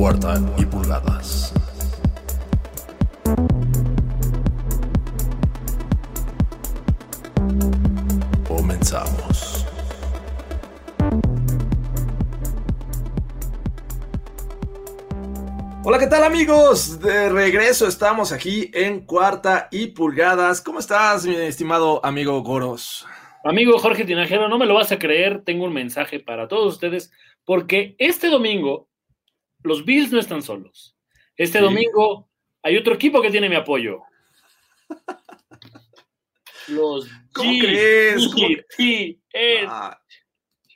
Cuarta y pulgadas. Comenzamos. Hola, ¿qué tal amigos? De regreso estamos aquí en Cuarta y Pulgadas. ¿Cómo estás, mi estimado amigo Goros? Amigo Jorge Tinajero, no me lo vas a creer, tengo un mensaje para todos ustedes, porque este domingo los Bills no están solos. Este Sí. domingo hay otro equipo que tiene mi apoyo. Los ¿Cómo crees? ¿Cómo GTS. Ah,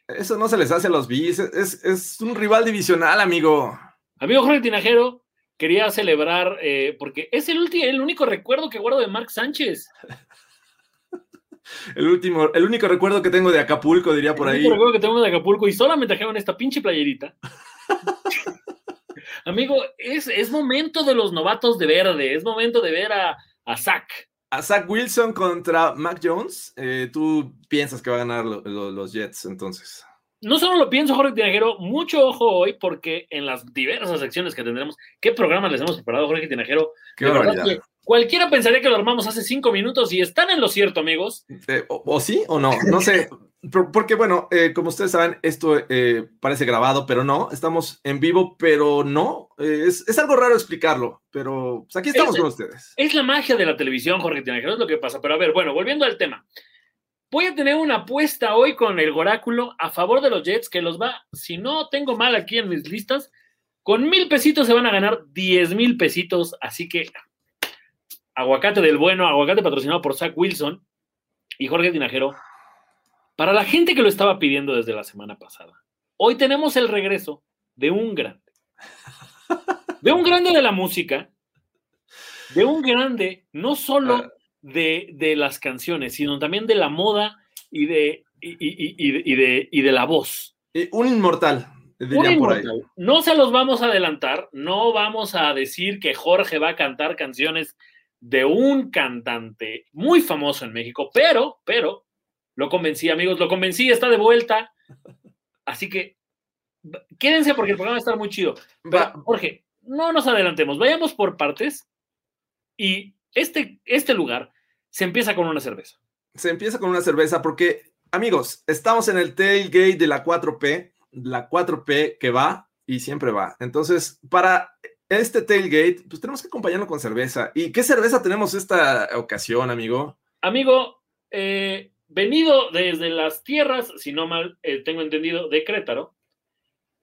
eso no se les hace a los Bills. Es, es un rival divisional, amigo. Amigo Jorge Tinajero, quería celebrar, eh, porque es el, el único recuerdo que guardo de Mark Sánchez. El último, el único recuerdo que tengo de Acapulco, diría por el ahí. único recuerdo que tengo de Acapulco y solo me trajeron esta pinche playerita. Amigo, es, es momento de los novatos de verde, es momento de ver a, a Zach. A Zach Wilson contra Mac Jones. eh, Tú piensas que va a ganar lo- lo- los Jets, entonces. No solo lo pienso, Jorge Tinajero, mucho ojo hoy, porque en las diversas secciones que tendremos, ¿qué programas les hemos preparado, Jorge Tinajero? Qué barbaridad. Cualquiera pensaría que lo armamos hace cinco minutos y están en lo cierto, amigos. Eh, o, o sí o no, no sé. Por- Porque, bueno, eh, como ustedes saben, esto eh, parece grabado, pero no. Estamos en vivo, pero no. Eh, es, es algo raro explicarlo, pero pues, aquí estamos Es- con ustedes. Es la magia de la televisión, Jorge Tinajero, es lo que pasa. Pero a ver, bueno, volviendo al tema. Voy a tener una apuesta hoy con el Oráculo a favor de los Jets, que los va, si no tengo mal aquí en mis listas, con mil pesitos se van a ganar diez mil pesitos. Así que aguacate del bueno, aguacate patrocinado por Zach Wilson y Jorge Tinajero. Para la gente que lo estaba pidiendo desde la semana pasada, hoy tenemos el regreso de un grande. De un grande de la música, de un grande no solo de, de las canciones, sino también de la moda y de, y, y- de, y de la voz. Eh, un inmortal. No se los vamos a adelantar, no vamos a decir que Jorge va a cantar canciones de un cantante muy famoso en México, pero, pero, lo convencí, amigos, lo convencí, está de vuelta. Así que quédense porque el programa está muy chido. Pero, Jorge, no nos adelantemos, vayamos por partes y este, este lugar se empieza con una cerveza. se empieza con una cerveza porque, amigos, estamos en el tailgate de la 4P, la 4P que va y siempre va. Entonces, para este tailgate, pues tenemos que acompañarlo con cerveza. ¿Y qué cerveza tenemos esta ocasión, amigo? Amigo, eh, venido desde las tierras, si no mal eh, tengo entendido, de Crétaro,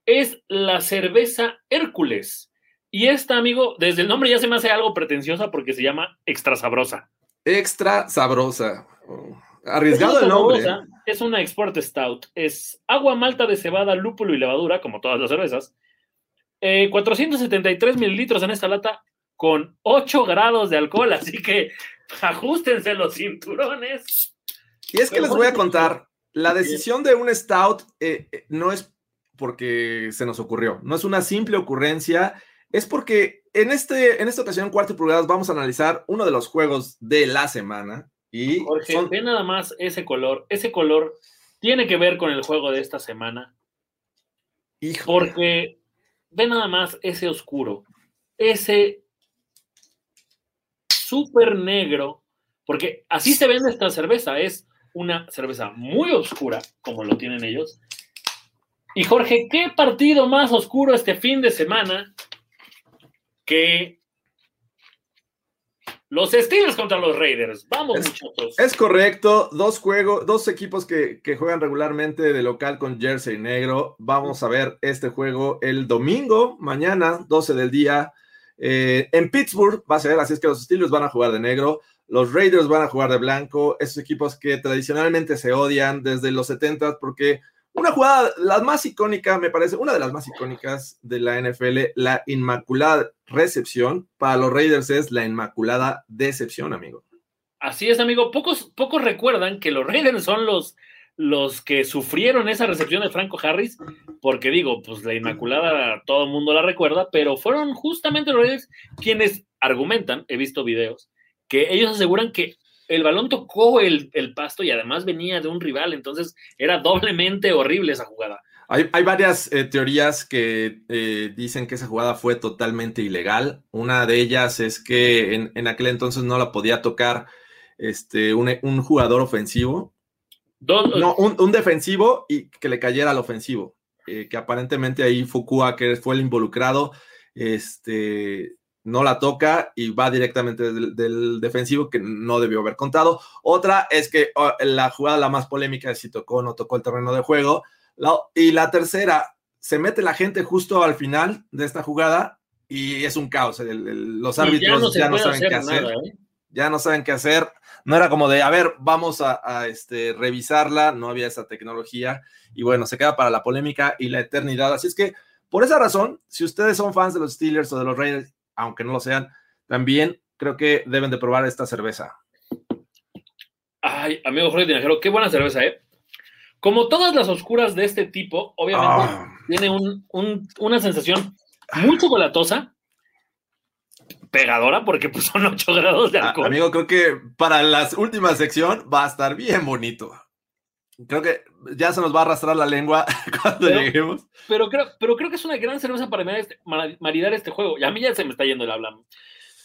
es la cerveza Hércules. Y esta, amigo, desde el nombre ya se me hace algo pretenciosa porque se llama extra sabrosa. Extra sabrosa. Oh, Arriesgado el nombre. Sabrosa Es una export stout. Es agua, malta de cebada, lúpulo y levadura, como todas las cervezas. Eh, 473 mililitros en esta lata con 8 grados de alcohol, así que ajustense los cinturones. Y es que Pero les voy a contar, la decisión de un stout eh, eh, no es porque se nos ocurrió, no es una simple ocurrencia, es porque en, este, en esta ocasión, cuarto y pulgadas, vamos a analizar uno de los juegos de la semana. Y Jorge, son- ve nada más ese color. Ese color tiene que ver con el juego de esta semana, híjole, porque ve nada más ese oscuro, ese súper negro, porque así se vende esta cerveza, es una cerveza muy oscura, como lo tienen ellos. Y Jorge, ¿qué partido más oscuro este fin de semana que los Steelers contra los Raiders? Vamos, Es- muchachos. Es correcto, dos juegos, dos equipos que, que juegan regularmente de local con jersey negro. Vamos a ver este juego el domingo, mañana, 12 del día, eh, en Pittsburgh. Va a ser, así es que los Steelers van a jugar de negro, los Raiders van a jugar de blanco. Esos equipos que tradicionalmente se odian desde los 70 porque una jugada, la más icónica, me parece, una de las más icónicas de la NFL, la inmaculada recepción. Para los Raiders es la inmaculada decepción, amigo. Así es, amigo. Pocos, pocos recuerdan que los Raiders son los, los que sufrieron esa recepción de Franco Harris, porque digo, pues la Inmaculada todo el mundo la recuerda, pero fueron justamente los Raiders quienes argumentan, he visto videos, que ellos aseguran que el balón tocó el, el pasto y además venía de un rival, entonces era doblemente horrible esa jugada. Hay, varias eh, teorías que eh, dicen que esa jugada fue totalmente ilegal. Una de ellas es que en, aquel entonces no la podía tocar este, un, jugador ofensivo. no, un, defensivo y que le cayera al ofensivo. Eh, que aparentemente ahí Fukua, que fue el involucrado, este, no la toca y va directamente del, defensivo que no debió haber contado. Otra es que oh, la jugada la más polémica es si tocó o no tocó el terreno de juego y la tercera, se mete la gente justo al final de esta jugada y es un caos. los árbitros ya no, saben qué hacer. ¿eh? Ya no saben qué hacer. No era como de, a ver, vamos a, este, revisarla. No había esa tecnología. Y bueno, se queda para la polémica y la eternidad. Así es que, por esa razón, si ustedes son fans de los Steelers o de los Raiders, aunque no lo sean, también creo que deben de probar esta cerveza. Ay, amigo Jorge Tinajero, qué buena cerveza, ¿eh? Como todas las oscuras de este tipo, obviamente ah. tiene una sensación muy chocolatosa, pegadora, porque pues, son 8 grados de ah, alcohol. amigo, creo que para la última sección va a estar bien bonito. Creo que ya se nos va a arrastrar la lengua cuando lleguemos. Pero creo, pero creo que es una gran cerveza para este, maridar este juego. Y a mí ya se me está yendo el habla.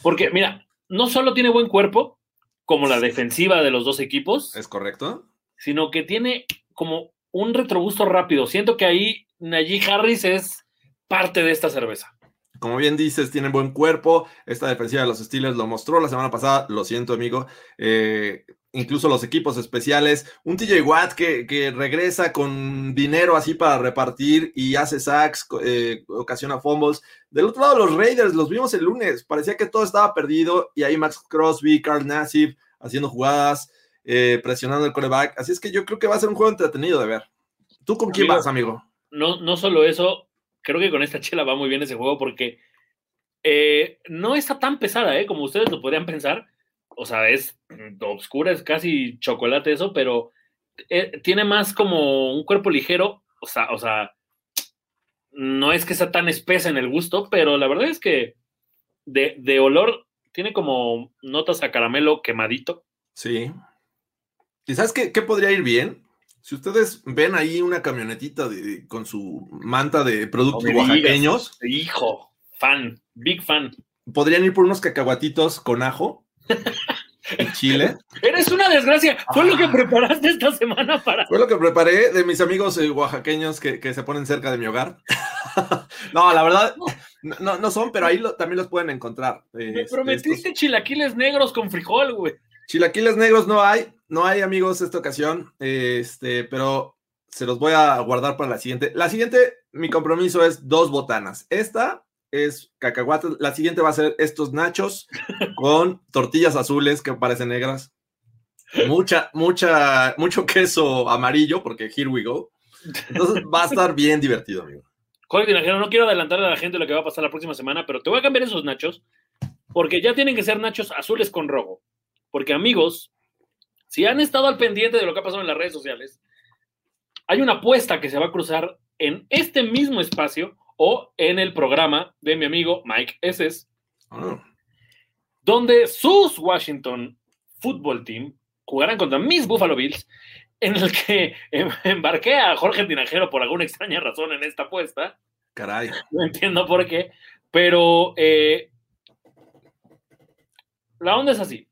Porque, mira, no solo tiene buen cuerpo, como la defensiva de los dos equipos. Es correcto. Sino que tiene como un retrogusto rápido. Siento que ahí Najee Harris es parte de esta cerveza. Como bien dices, tienen buen cuerpo. Esta defensiva de los Steelers lo mostró la semana pasada. Lo siento, amigo. Eh, incluso los equipos especiales. Un TJ Watt que, regresa con dinero así para repartir y hace sacks, eh, ocasiona fumbles. Del otro lado, los Raiders los vimos el lunes. Parecía que todo estaba perdido y ahí Max Crosby, Carl Nassib haciendo jugadas. Eh, presionando el coreback. Así es que yo creo que va a ser un juego entretenido de ver. ¿Tú con quién vas, amigo? No, no solo eso, creo que con esta chela va muy bien ese juego porque eh, no está tan pesada, ¿eh? Como ustedes lo podrían pensar. O sea, es oscura, es casi chocolate eso, pero eh, tiene más como un cuerpo ligero. O sea, o sea, no es que sea tan espesa en el gusto, pero la verdad es que de, de olor tiene como notas a caramelo quemadito. Sí. ¿Y sabes qué, podría ir bien? Si ustedes ven ahí una camionetita con su manta de productos oaxaqueños. hijo, fan, big fan. Podrían ir por unos cacahuatitos con ajo. En Chile. Eres una desgracia. Fue lo que ah. preparaste esta semana para. Fue lo que preparé de mis amigos eh, oaxaqueños que, se ponen cerca de mi hogar. no, la verdad, no, no son, pero ahí también los pueden encontrar. Me este, prometiste chilaquiles negros con frijol, güey. Chilaquiles negros no hay, no hay amigos esta ocasión, este, pero se los voy a guardar para la siguiente. La siguiente, mi compromiso es dos botanas. Esta es cacahuate, la siguiente va a ser estos nachos con tortillas azules que parecen negras. Mucha, mucha, mucho queso amarillo, porque here we go. Entonces va a estar bien divertido, amigo. Jorge no quiero adelantarle a la gente lo que va a pasar la próxima semana, pero te voy a cambiar esos nachos, porque ya tienen que ser nachos azules con rojo. Porque amigos, si han estado al pendiente de lo que ha pasado en las redes sociales, hay una apuesta que se va a cruzar en este mismo espacio o en el programa de mi amigo Mike Esses, ah. donde sus Washington Football Team jugarán contra mis Buffalo Bills, en el que em, embarqué a Jorge Tinajero por alguna extraña razón en esta apuesta. Caray. No entiendo por qué, pero eh, la onda es así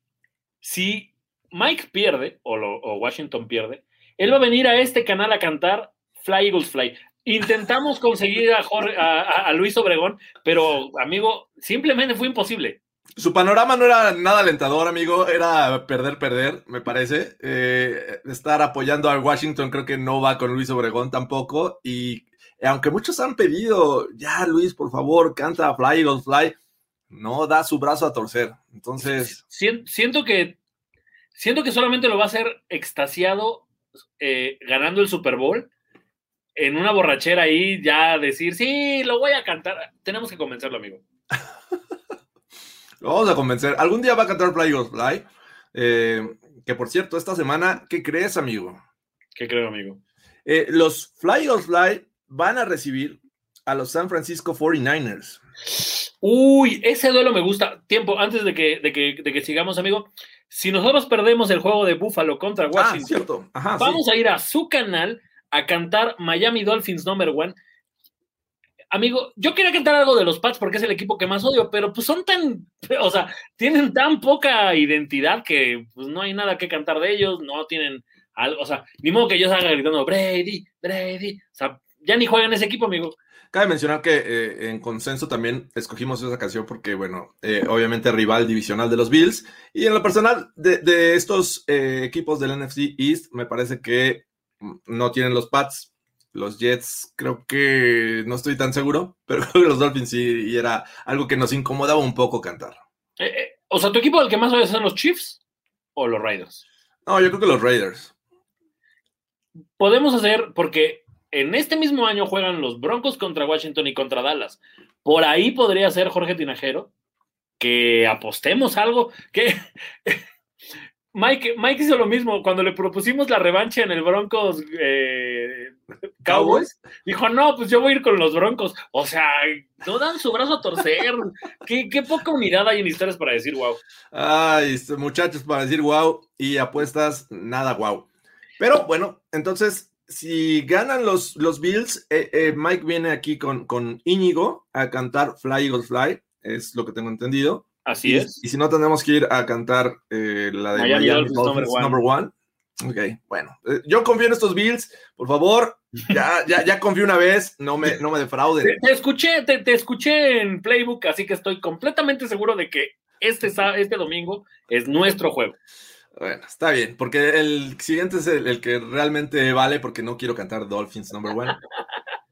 si Mike pierde o, Washington pierde, él va a venir a este canal a cantar Fly Eagles Fly. Intentamos conseguir a, Luis Obregón, pero amigo, simplemente fue imposible. Su panorama no era nada alentador, amigo. Era perder, perder, me parece. Eh, estar apoyando a Washington creo que no va con Luis Obregón tampoco. Y aunque muchos han pedido, ya Luis, por favor, canta Fly Eagles Fly no da su brazo a torcer. Entonces. Siento que. Siento que solamente lo va a hacer extasiado eh, ganando el Super Bowl. En una borrachera ahí, ya decir, sí, lo voy a cantar. Tenemos que convencerlo, amigo. lo vamos a convencer. Algún día va a cantar Fly Eagles Fly. Eh, que por cierto, esta semana, ¿qué crees, amigo? ¿Qué creo, amigo? Eh, los Fly Eagles Fly van a recibir a los San Francisco 49ers. Uy, ese duelo me gusta. Tiempo, antes de que, de que, sigamos, amigo. Si nosotros perdemos el juego de Buffalo contra ah, Washington, vamos a ir a su canal a cantar Miami Dolphins number one. Amigo, yo quería cantar algo de los Pats porque es el equipo que más odio, pero pues son tan, o sea, tienen tan poca identidad que pues no hay nada que cantar de ellos, no tienen algo, o sea, ni modo que yo salga gritando Brady, Brady, o sea, ya ni juegan ese equipo, amigo. Cabe mencionar que eh, en consenso también escogimos esa canción porque, bueno, eh, obviamente rival divisional de los Bills. Y en lo personal, de, estos eh, equipos del NFC East, me parece que no tienen los Pats. Los Jets, creo que no estoy tan seguro, pero creo que los Dolphins sí, y era algo que nos incomodaba un poco cantar. o sea, ¿tu equipo del que más oyes son los Chiefs o los Raiders? No, yo creo que los Raiders. Podemos hacer, porque en este mismo año juegan los Broncos contra Washington y contra Dallas. Por ahí podría ser Jorge Tinajero que apostemos algo. Que Mike, Mike hizo lo mismo cuando le propusimos la revancha en el Broncos eh, Cowboys. Dijo, no, pues yo voy a ir con los Broncos. O sea, no dan su brazo a torcer. qué, qué, poca unidad hay en historias para decir wow. Ay, muchachos, para decir wow y apuestas, nada wow. Pero bueno, entonces si ganan los, los Bills, eh, eh, Mike viene aquí con, con Íñigo a cantar Fly Eagles Fly, es lo que tengo entendido. Así es. Y si no, tenemos que ir a cantar eh, la de Miami, Dolphins, number, one. Ok, bueno. yo confío en estos Bills, por favor. Ya, ya, ya confío una vez, no me, no me defrauden. Te, escuché, te, te, escuché en Playbook, así que estoy completamente seguro de que este, este domingo es nuestro juego. Bueno, está bien, porque el siguiente es el, que realmente vale, porque no quiero cantar Dolphins number one.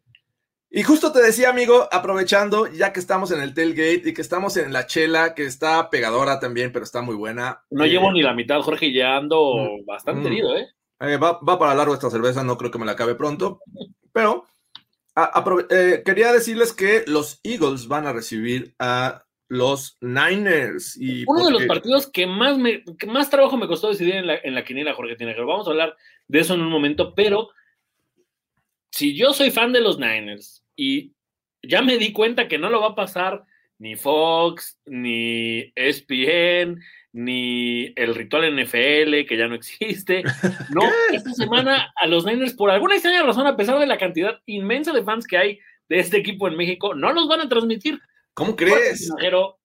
Y justo te decía, amigo, aprovechando, ya que estamos en el tailgate y que estamos en la chela, que está pegadora también, pero está muy buena. No llevo eh, ni la mitad, Jorge, ya ando mm, bastante mm. herido, ¿eh? ¿eh? va, va, para largo esta cerveza, no creo que me la acabe pronto. Pero eh, quería decirles que los Eagles van a recibir a los Niners. Y Uno de los partidos que más, me, más trabajo me costó decidir en la, en la quiniela, Jorge Tinajero. Vamos a hablar de eso en un momento, pero si yo soy fan de los Niners y ya me di cuenta que no lo va a pasar ni Fox, ni ESPN, ni el ritual NFL, que ya no existe. No, esta semana a los Niners, por alguna extraña razón, a pesar de la cantidad inmensa de fans que hay de este equipo en México, no los van a transmitir. ¿Cómo crees?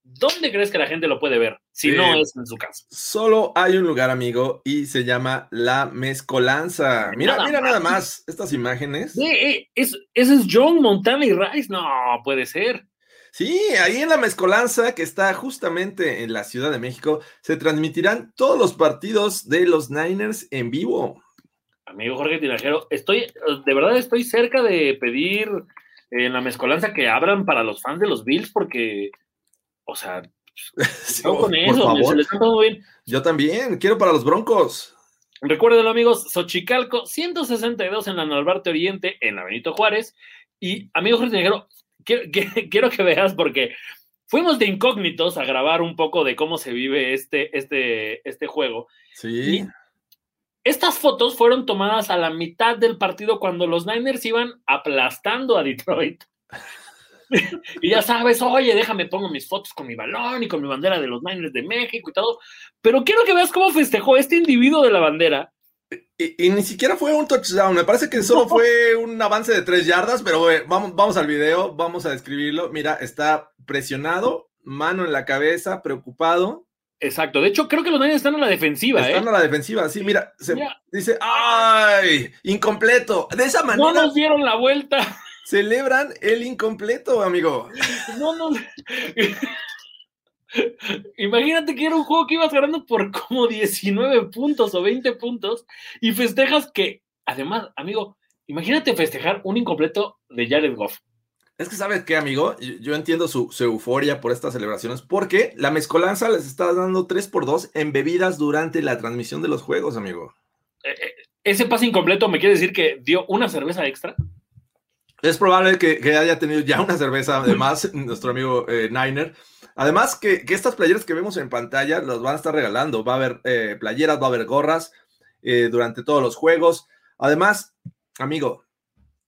¿dónde crees que la gente lo puede ver si no es en su casa? Solo hay un lugar, amigo, y se llama La Mezcolanza. Mira, mira nada más estas imágenes. Sí, ese es John Montana y Rice. No, puede ser. Sí, ahí en la mezcolanza que está justamente en la Ciudad de México, se transmitirán todos los partidos de los Niners en vivo. Amigo Jorge Tinajero, estoy, de verdad estoy cerca de pedir en la mezcolanza que abran para los fans de los Bills, porque, o sea, con eso, bien. Yo también, quiero para los Broncos. Recuerden, amigos, Xochicalco 162 en la Norte Oriente, en la Benito Juárez. Y, amigo Jorge Negro, quiero, quiero que veas porque fuimos de incógnitos a grabar un poco de cómo se vive este, este, este juego. Sí. Estas fotos fueron tomadas a la mitad del partido cuando los Niners iban aplastando a Detroit. y ya sabes, oye, déjame pongo mis fotos con mi balón y con mi bandera de los Niners de México y todo. Pero quiero que veas cómo festejó este individuo de la bandera. Y, ni siquiera fue un touchdown, me parece que solo fue un avance de tres yardas, pero vamos, vamos al video, vamos a describirlo. Mira, está presionado, mano en la cabeza, preocupado, Exacto. De hecho, creo que los Niners están a la defensiva. Están ¿eh? a la defensiva, sí, mira, se dice, ¡ay! Incompleto. De esa manera. No nos dieron la vuelta. Celebran el incompleto, amigo. No, no. Imagínate que era un juego que ibas ganando por como 19 puntos o 20 puntos y festejas que, además, amigo, imagínate festejar un incompleto de Jared Goff. Es que sabes qué, amigo, yo entiendo su, euforia por estas celebraciones, porque la mezcolanza les está dando 3 por 2 en bebidas durante la transmisión de los juegos, amigo. Eh, eh, ese pase incompleto me quiere decir que dio una cerveza extra. Es probable que, haya tenido ya una cerveza además, nuestro amigo eh, Niner. Además, que, estas playeras que vemos en pantalla las van a estar regalando. Va a haber playeras, va a haber gorras durante todos los juegos. Además, amigo,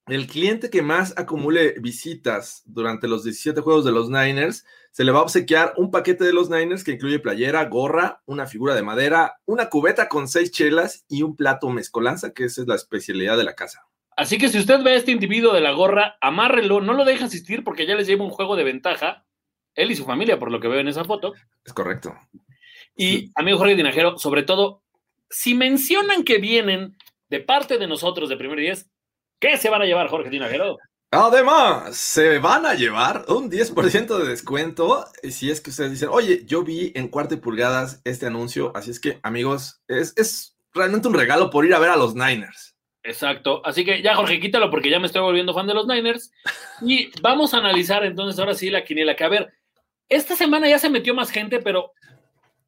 el cliente que más acumule visitas durante los 17 juegos de los Niners, se le va a obsequiar un paquete de los Niners que incluye playera, gorra, una figura de madera, una cubeta con seis chelas y un plato mezcolanza, que esa es la especialidad de la casa. Así que si usted ve a este individuo de la gorra, amárrelo, no lo deje asistir porque ya les lleva un juego de ventaja, él y su familia, por lo que veo en esa foto. Es correcto. Y, amigo Jorge Dinajero, sobre todo, si mencionan que vienen de parte de nosotros de Primer 10, ¿qué se van a llevar, Jorge Dinajero? Además, se van a llevar un 10% de descuento si es que ustedes dicen, oye, yo vi en cuarto y pulgadas este anuncio, así es que, amigos, es, es realmente un regalo por ir a ver a los Niners. Exacto. Así que ya, Jorge, quítalo porque ya me estoy volviendo fan de los Niners. Y vamos a analizar entonces ahora sí la quiniela. Que a ver, esta semana ya se metió más gente, pero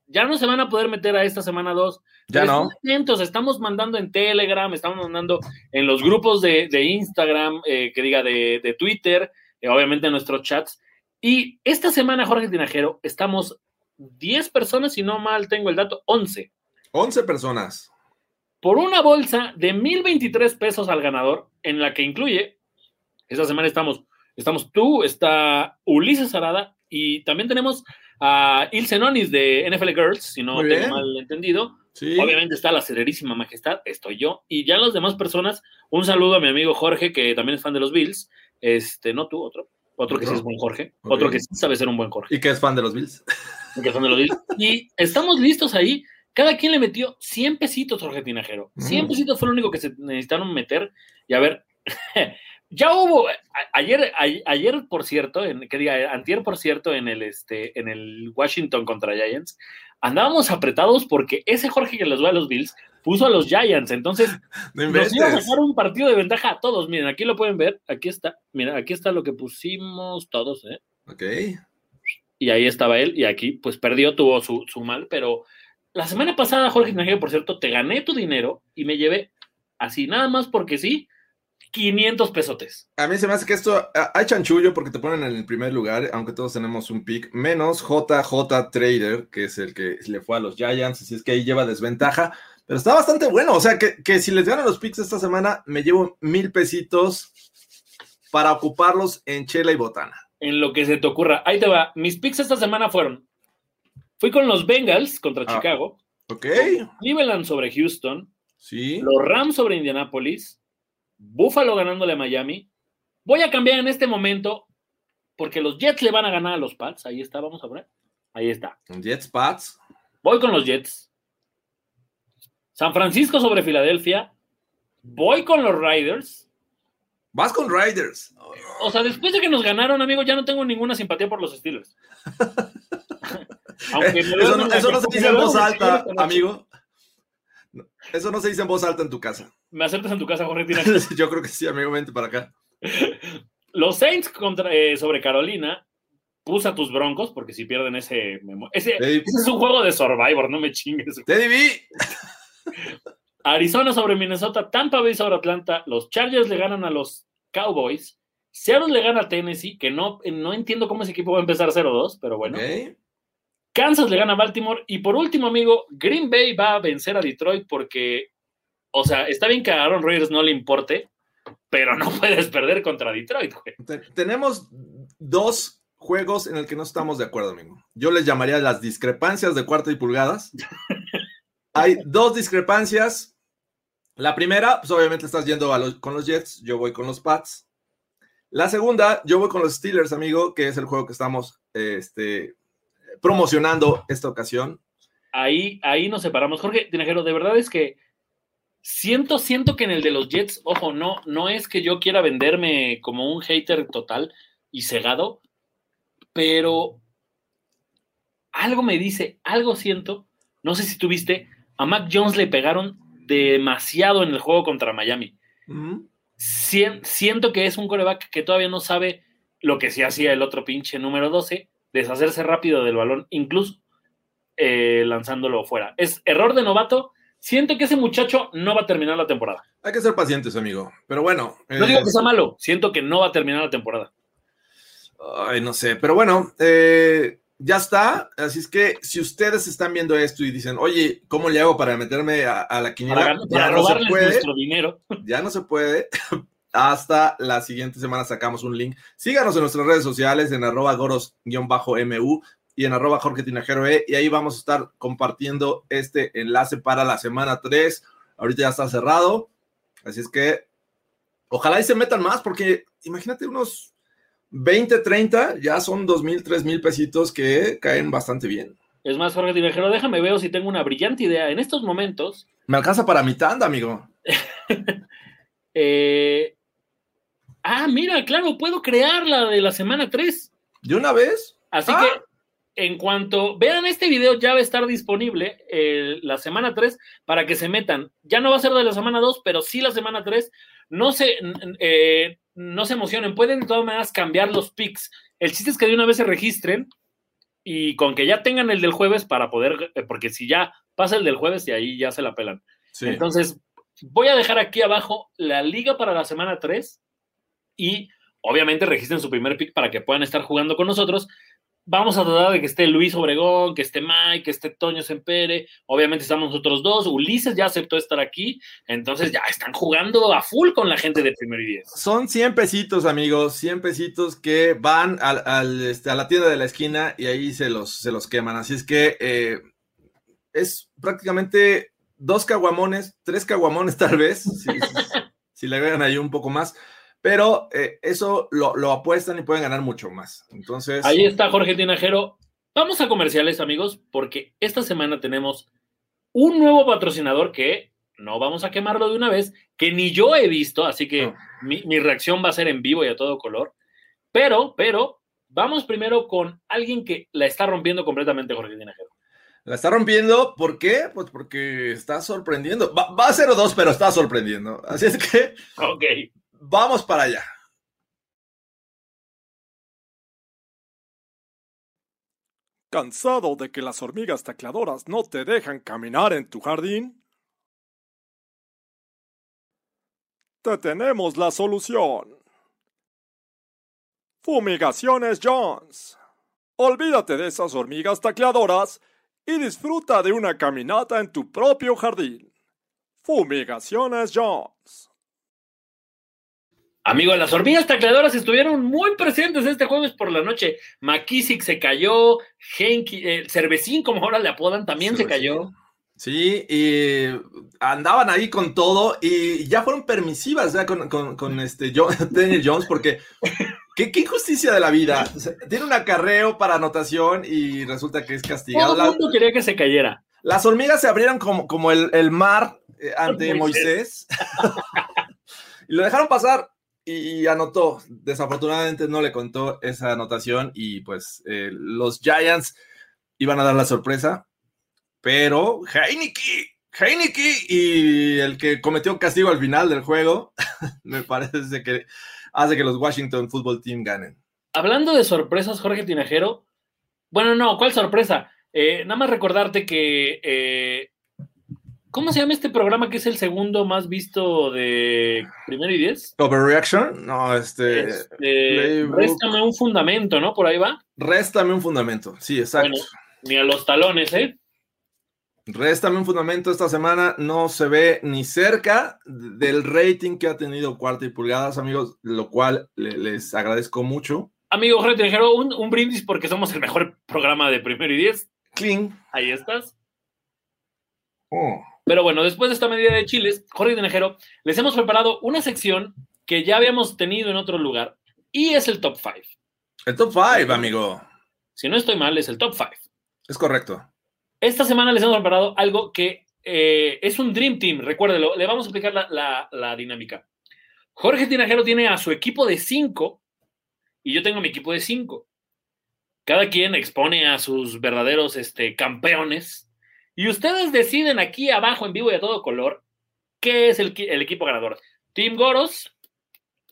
ya no se van a poder meter a esta semana dos. Ya no. Atentos, estamos mandando en Telegram, estamos mandando en los grupos de, Instagram, eh, que diga de, Twitter, eh, obviamente en nuestros chats. Y esta semana, Jorge Tinajero, estamos 10 personas, si no mal tengo el dato, 11. 11 personas. Por una bolsa de 1023 pesos al ganador, en la que incluye, esta semana estamos, estamos tú, está Ulises Arada y también tenemos a Ilse Nonis de NFL Girls, si no tengo mal entendido. Obviamente está la sererísima majestad, estoy yo. Y ya las demás personas, un saludo a mi amigo Jorge, que también es fan de los Bills. Este, no tú, otro. Otro que sí es buen Jorge. Otro que sí sabe ser un buen Jorge. Y que es fan de los Bills. Y que es fan de los Bills. y estamos listos ahí. Cada quien le metió 100 pesitos, Jorge Tinajero. 100 mm. pesitos fue lo único que se necesitaron meter. Y a ver, ya hubo, ayer, ayer, por cierto, en, que diga, antier, por cierto, en el, este, en el Washington contra Giants, andábamos apretados porque ese Jorge que les va a los Bills puso a los Giants, entonces nos iba a sacar un partido de ventaja a todos. Miren, aquí lo pueden ver, aquí está, mira, aquí está lo que pusimos todos, ¿eh? Ok. Y ahí estaba él, y aquí, pues perdió, tuvo su, su mal, pero la semana pasada, Jorge por cierto, te gané tu dinero y me llevé así, nada más porque sí, 500 pesotes. A mí se me hace que esto hay chanchullo porque te ponen en el primer lugar, aunque todos tenemos un pick, menos JJ Trader, que es el que le fue a los Giants, así es que ahí lleva desventaja, pero está bastante bueno. O sea, que, si les ganan los picks esta semana, me llevo mil pesitos para ocuparlos en chela y botana. En lo que se te ocurra. Ahí te va. Mis picks esta semana fueron: fui con los Bengals contra ah, Chicago. Ok. Cleveland sobre Houston. Sí. Los Rams sobre Indianapolis Buffalo ganándole a Miami. Voy a cambiar en este momento porque los Jets le van a ganar a los Pats. Ahí está, vamos a ver. Ahí está. Jets, Pats. Voy con los Jets. San Francisco sobre Filadelfia. Voy con los Riders. Vas con Riders. O sea, después de que nos ganaron, amigo, ya no tengo ninguna simpatía por los Steelers. eso, no, eso no se dice en voz alta, amigo. Eso no se dice en voz alta en tu casa. ¿Me aceptas en tu casa, Jorge Yo creo que sí, amigo, vente para acá. Los Saints contra, eh, sobre Carolina, puse a tus broncos, porque si pierden ese, ese, es un juego de Survivor, no me chingues. Teddy B. Arizona sobre Minnesota, Tampa Bay sobre Atlanta, los Chargers le ganan a los Cowboys, Seattle le gana a Tennessee, que no, no entiendo cómo ese equipo va a empezar 0-2, pero bueno. Kansas le gana a Baltimore. Y por último, amigo, Green Bay va a vencer a Detroit porque, o sea, está bien que a Aaron Rodgers no le importe, pero no puedes perder contra Detroit, tenemos dos juegos en el que no estamos de acuerdo, amigo. Yo les llamaría las discrepancias de cuarto y pulgadas. Hay dos discrepancias. La primera, pues obviamente estás yendo con los Jets, yo voy con los Pats. La segunda, yo voy con los Steelers, amigo, que es el juego que estamos este, promocionando esta ocasión. Ahí, ahí nos separamos. Jorge Tinajero, de verdad es que siento, siento que en el de los Jets, ojo, no, no es que yo quiera venderme como un hater total y cegado, pero algo me dice, algo siento, no sé si tuviste, a Mac Jones le pegaron demasiado en el juego contra Miami. siento que es un coreback que todavía no sabe lo que sí hacía el otro pinche número 12 deshacerse rápido del balón, incluso eh, lanzándolo fuera. Es error de novato. Siento que ese muchacho no va a terminar la temporada. Hay que ser pacientes, amigo. Pero bueno. No digo que sea malo, siento que no va a terminar la temporada. Ay, no sé, pero bueno, eh, ya está. Así es que si ustedes están viendo esto y dicen, oye, ¿cómo le hago para meterme a, la quiniela? ya no se puede. nuestro dinero. Ya no se puede. Hasta la siguiente semana sacamos un link. Síganos en nuestras redes sociales en arroba goros-mu y en arroba Jorge Tinajero e, y ahí vamos a estar compartiendo este enlace para la semana 3. Ahorita ya está cerrado, así es que Ojalá y se metan más, porque imagínate unos 20, 30, ya son 2 mil, 3 mil pesitos que caen bastante bien. Es más, Jorge Tinajero, déjame ver si tengo una brillante idea. En estos momentos. Me alcanza para mi tanda, amigo. eh, ah, mira, claro, puedo crear la de la semana 3. ¿De una vez? Así ah. que en cuanto vean este video, ya va a estar disponible eh, la semana 3 para que se metan. Ya no va a ser de la semana 2, pero sí la semana 3. No se, eh, no se emocionen, pueden de todas maneras cambiar los pics. El chiste es que de una vez se registren y con que ya tengan el del jueves para poder, eh, porque si ya pasa el del jueves y ahí ya se la pelan. Entonces, voy a dejar aquí abajo la liga para la semana 3 y obviamente registren su primer pick para que puedan estar jugando con nosotros vamos a tratar de que esté Luis Obregón, que esté Mike, que esté Toño Sempere. Obviamente estamos nosotros dos. Ulises ya aceptó estar aquí. Entonces ya están jugando a full con la gente de Primer y Diez. Son 100 pesitos, amigos. 100 pesitos que van al, este, a la tienda de la esquina y ahí se los, se los queman. Así es que eh, es prácticamente dos caguamones, tres caguamones tal vez, si, si le agregan ahí un poco más pero eh, eso lo, apuestan y pueden ganar mucho más. Entonces. Ahí está Jorge Tinajero. Vamos a comerciales, amigos, porque esta semana tenemos un nuevo patrocinador que no vamos a quemarlo de una vez, que ni yo he visto, así que mi, mi, reacción va a ser en vivo y a todo color. Pero, pero, vamos primero con alguien que la está rompiendo completamente, Jorge Tinajero. La está rompiendo, ¿por qué? Pues porque está sorprendiendo. Va, va a ser dos, pero está sorprendiendo. Así es que. Ok. Vamos para allá. ¿Cansado de que las hormigas tacleadoras no te dejan caminar en tu jardín? Te tenemos la solución. Fumigaciones Jones. Olvídate de esas hormigas tacleadoras y disfruta de una caminata en tu propio jardín. Fumigaciones Jones. Amigo, las hormigas tacleadoras estuvieron muy presentes este jueves por la noche. McKissick se cayó, Henky, eh, Cervecín, como ahora le apodan, también se cayó. Sí, y andaban ahí con todo y ya fueron permisivas ya con, este Daniel Jones, porque ¿qué, injusticia de la vida. tiene un acarreo para anotación y resulta que es castigado. Todo el mundo quería que se cayera. Las hormigas se abrieron como, como el, mar eh, ante Moisés. y lo dejaron pasar y anotó. Desafortunadamente no le contó esa anotación y pues eh, los Giants iban a dar la sorpresa, pero Heineke, Heineke y el que cometió castigo al final del juego, me parece que hace que los Washington Football Team ganen. Hablando de sorpresas, Jorge Tinajero, bueno, no, ¿cuál sorpresa? Eh, nada más recordarte que eh, ¿Cómo se llama este programa que es el segundo más visto de Primero y Diez? Overreaction, no, este. este réstame un fundamento, ¿no? Por ahí va. Réstame un fundamento, sí, exacto. ni a los talones, ¿eh? Réstame un fundamento esta semana, no se ve ni cerca del rating que ha tenido Cuarta y Pulgadas, amigos, lo cual les agradezco mucho. Amigo Jorge un, un brindis porque somos el mejor programa de Primero y Diez. Clean. Ahí estás. Oh. Pero bueno, después de esta medida de chiles, Jorge Tinajero, les hemos preparado una sección que ya habíamos tenido en otro lugar y es el top 5. El top 5, amigo. Si no estoy mal, es el top 5. Es correcto. Esta semana les hemos preparado algo que eh, es un Dream Team, recuérdelo, le vamos a explicar la, dinámica. Jorge Tinajero tiene a su equipo de 5 y yo tengo mi equipo de 5. Cada quien expone a sus verdaderos este, campeones y ustedes deciden aquí abajo en vivo y a todo color qué es el, equipo ganador. ¿Team Goros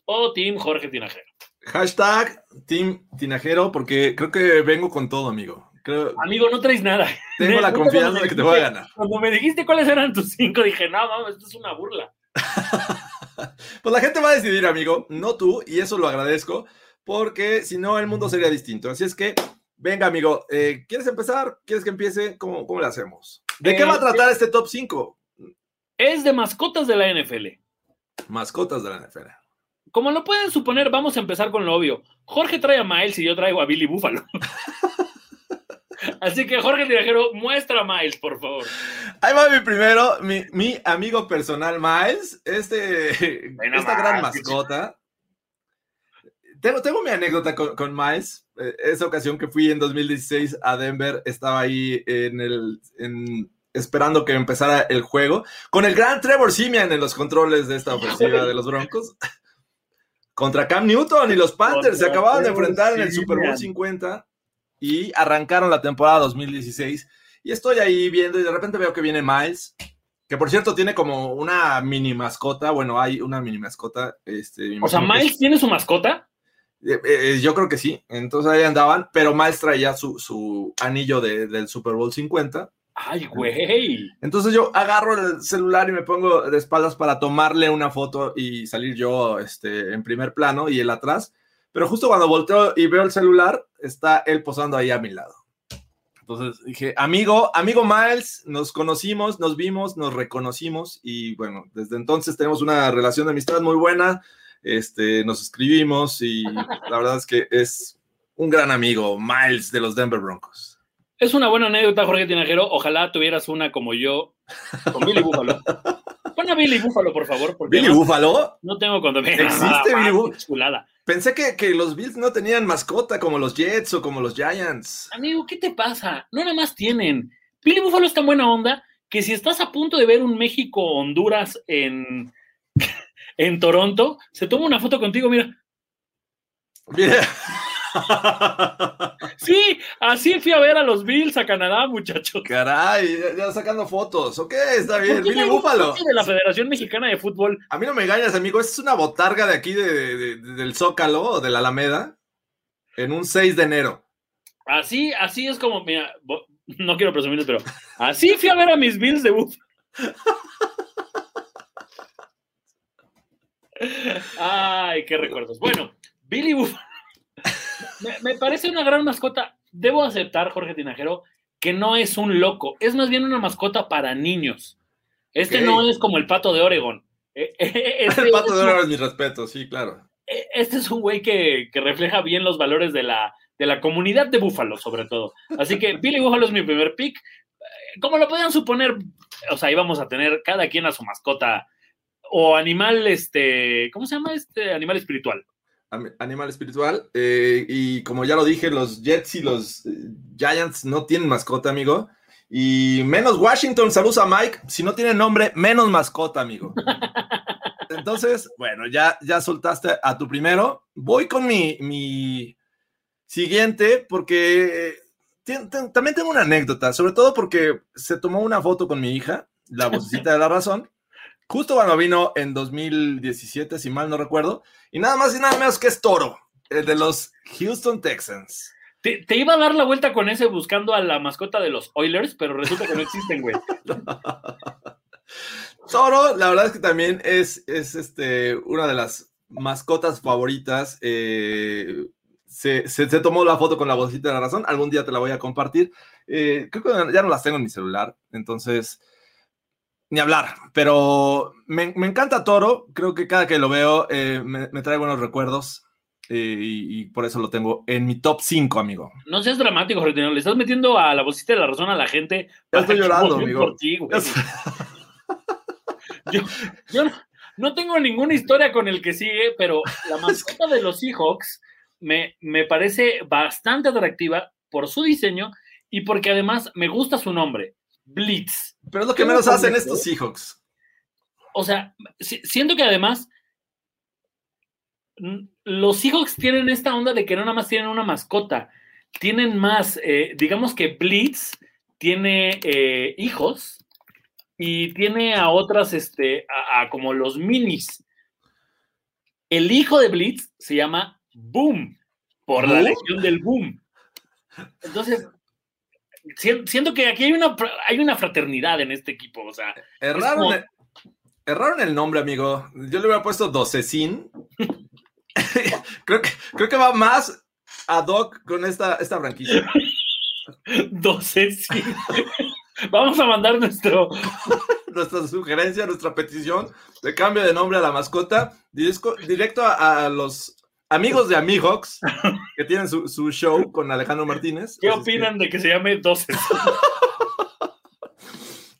o Team Jorge Tinajero? Hashtag Team Tinajero, porque creo que vengo con todo, amigo. Amigo, no traes nada. Tengo la confianza de que te voy a ganar. Cuando me dijiste cuáles eran tus cinco, dije, no, vamos, esto es una burla. pues la gente va a decidir, amigo, no tú, y eso lo agradezco, porque si no, el mundo sería distinto. Así es que Venga, amigo, eh, ¿quieres empezar? ¿Quieres que empiece? ¿Cómo, cómo lo hacemos? ¿De qué va a eh, tratar este top 5? Es de mascotas de la NFL. Mascotas de la NFL. Como lo pueden suponer, vamos a empezar con lo obvio. Jorge trae a Miles y yo traigo a Billy Buffalo. Así que Jorge Tirajero, muestra a Miles, por favor. Ahí va mi primero, mi, mi amigo personal Miles, este, esta gran mascota. Tengo, tengo mi anécdota con, con Miles. Eh, Esa ocasión que fui en 2016 a Denver, estaba ahí en el, en- esperando que empezara el juego, con el gran Trevor Simeon en los controles de esta ofensiva de los Broncos. Contra Cam Newton y los Panthers se acababan de enfrentar en el. Super Bowl 50 y arrancaron la temporada 2016. Y estoy ahí viendo y de repente veo que viene Miles, que por cierto tiene como una mini mascota. Bueno, hay una mini mascota. Este, O sea, Miles tiene su mascota. Eh, eh, yo creo que sí. Entonces ahí andaban, pero Miles traía su, su anillo de- del Super Bowl 50. Ay, güey. Entonces yo agarro el celular y me pongo de espaldas para tomarle una foto y salir yo este, en primer plano y él atrás. Pero justo cuando volteo y veo el celular, está él posando ahí a mi lado. Entonces dije, amigo, amigo Miles, nos conocimos, nos vimos, nos reconocimos y bueno, desde entonces tenemos una relación de amistad muy buena. Este, nos escribimos y la verdad es que es un gran amigo, Miles de los Denver Broncos. Es una buena anécdota, Jorge Tinajero. Ojalá tuvieras una como yo con Billy Buffalo. Pon a Billy Buffalo, por favor, porque Billy Buffalo, no tengo cuando me ¿Existe Billy Buffalo? chulada. Pensé que, que los Bills no tenían mascota como los Jets o como los Giants. Amigo, ¿qué te pasa? No nada más tienen. Billy Buffalo es tan buena onda que si estás a punto de ver un México-Honduras en, en Toronto, se toma una foto contigo, mira. Mira. Sí, así fui a ver a los Bills a Canadá, muchachos. Caray, ya, ya sacando fotos. Ok, está bien. ¿Por qué Billy Búfalo. de la Federación Mexicana de Fútbol. A mí no me engañas, amigo. Esta es una botarga de aquí de, de- de- del Zócalo o de la Alameda en un 6 de enero. Así, así es como, mira, no quiero presumirles, pero así fui a ver a mis Bills de Buffalo. Ay, qué recuerdos. Bueno, Billy Buffalo. Me, me parece una gran mascota. Debo aceptar, Jorge Tinajero, que no es un loco, es más bien una mascota para niños. Este no es como el pato de Oregon. Eh, eh, Este, El pato de oro es mi respeto, sí, claro. eh, este es un güey que, que refleja bien los valores de la, de la comunidad de Búfalo, sobre todo. Así que Billy Búfalo es mi primer pick. Eh, Como lo podían suponer, o sea, íbamos a tener cada quien a su mascota o animal, este, ¿cómo se llama este animal espiritual? Animal espiritual. eh, y como ya lo dije, los Jets y los eh, Giants no tienen mascota, amigo. Y menos Washington, saludos a Mike. Si no tiene nombre, menos mascota, amigo. Entonces, bueno, ya, ya soltaste a tu primero. Voy con mi, mi siguiente, porque ten- también tengo una anécdota, sobre todo porque se tomó una foto con mi hija, la vocecita de la razón, justo cuando vino en 2017, si mal no recuerdo, y nada más y nada menos que es Toro, el de los Houston Texans. Te, te iba a dar la vuelta con ese buscando a la mascota de los Oilers, pero resulta que no existen, güey. Toro, la verdad es que también es, es este, una de las mascotas favoritas. eh, se, se- se tomó la foto con la vocecita de la razón. Algún día te la voy a compartir. Eh, creo que ya no las tengo en mi celular, entonces ni hablar. Pero me, me encanta Toro. Creo que cada que lo veo eh, me, me trae buenos recuerdos eh, y, y por eso lo tengo en mi top 5, amigo. No seas dramático, Jorge. Le estás metiendo a la vocita de la razón a la gente. Ya estoy llorando, amigo. por ti, güey. Yo, yo no, no tengo ninguna historia con el que sigue, pero la mascota de los Seahawks me, me parece bastante atractiva por su diseño y porque además me gusta su nombre, Blitz. Pero es lo que ¿Qué menos me hacen estos Seahawks. O sea, si- siento que además los Seahawks tienen esta onda de que no nada más tienen una mascota, tienen más, eh, digamos que Blitz tiene eh, hijos y tiene a otras, este, a, a como los minis. El hijo de Blitz se llama Boom, por la legión del Boom. Entonces, siento que aquí hay una, hay una fraternidad en este equipo, o sea, Erraron, como- el, erraron el nombre, amigo. Yo le hubiera puesto Docecín. creo, que, creo que va más ad hoc con esta, esta franquicia. 12, sí. Vamos a mandar nuestro. Nuestra sugerencia, nuestra petición de cambio de nombre a la mascota, disco- directo a, a los amigos de Amihox, que tienen su, su show con Alejandro Martínez. ¿Qué que- opinan de que se llame 12?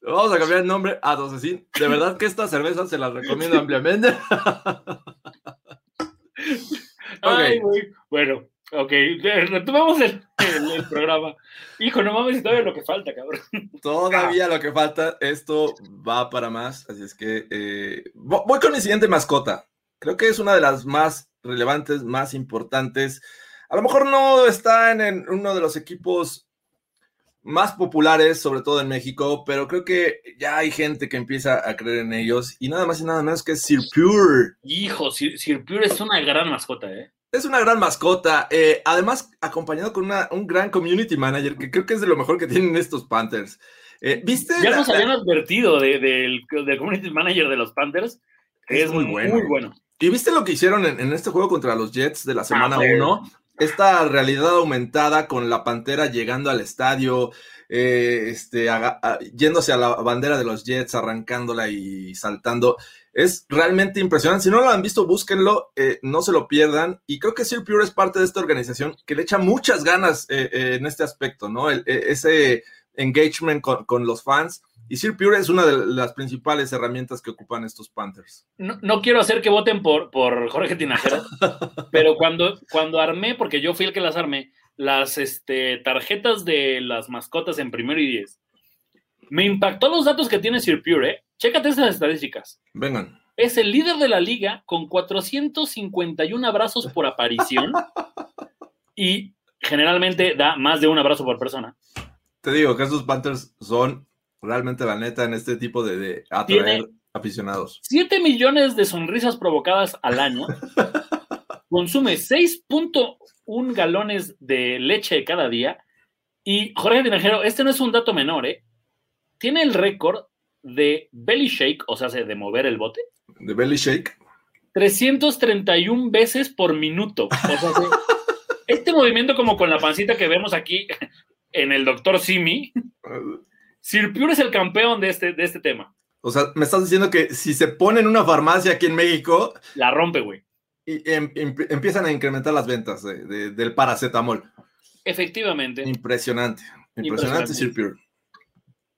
Vamos a cambiar el nombre a Docecín. De verdad que esta cerveza se la recomiendo ampliamente. Ay, güey. Bueno, ok, retomamos el, el- el programa. Hijo, no mames, todavía lo que falta, cabrón. Todavía lo que falta, esto va para más. Así es que eh, vo- voy con mi siguiente mascota. Creo que es una de las más relevantes, más importantes. A lo mejor no está en, en uno de los equipos más populares, sobre todo en México, pero creo que ya hay gente que empieza a creer en ellos. Y nada más y nada menos que Sir Pure. Hijo, Sir, Sir Pure es una gran mascota, ¿eh? Es una gran mascota, eh, además acompañado con una- un gran community manager que creo que es de lo mejor que tienen estos Panthers. Eh, ¿Viste? Ya la- nos la- habían advertido de- del, del community manager de los Panthers. Es Es, muy bueno. Muy bueno. ¿Y viste lo que hicieron en, en este juego contra los Jets de la semana pues. 1? Esta realidad aumentada con la pantera llegando al estadio, eh, este, a- yéndose a la bandera de los Jets, arrancándola y saltando. Es realmente impresionante. Si no lo han visto, búsquenlo, eh, no se lo pierdan. Y creo que Sir Pure es parte de esta organización que le echa muchas ganas eh, en este aspecto, ¿no? El- eh, ese engagement con, con los fans. Y Sir Pure es una de las principales herramientas que ocupan estos Panthers. No, no quiero hacer que voten por, por Jorge Tinajero, pero cuando, cuando armé, porque yo fui el que las armé, las este, tarjetas de las mascotas en primero y diez, me impactó los datos que tiene Sir Pure, ¿eh? Chécate esas estadísticas. Vengan. Es el líder de la liga con 451 abrazos por aparición y generalmente da más de un abrazo por persona. Te digo que esos Panthers son realmente la neta en este tipo de, de atraer Tiene- aficionados. 7 millones de sonrisas provocadas al año. Consume 6.1 galones de leche cada día. Y Jorge Tinajero, este no es un dato menor, ¿eh? Tiene el récord de belly shake, o sea, de mover el bote, De Belly Shake. 331 veces por minuto. O sea, se- este movimiento como con la pancita que vemos aquí en el Doctor Simi, Sir Pure es el campeón de este, de este tema. O sea, me estás diciendo que si se pone en una farmacia aquí en México La rompe, güey. y em- em- empiezan a incrementar las ventas de- de- del paracetamol. Efectivamente. Impresionante. Impresionante, Impresionante. Sir Pure.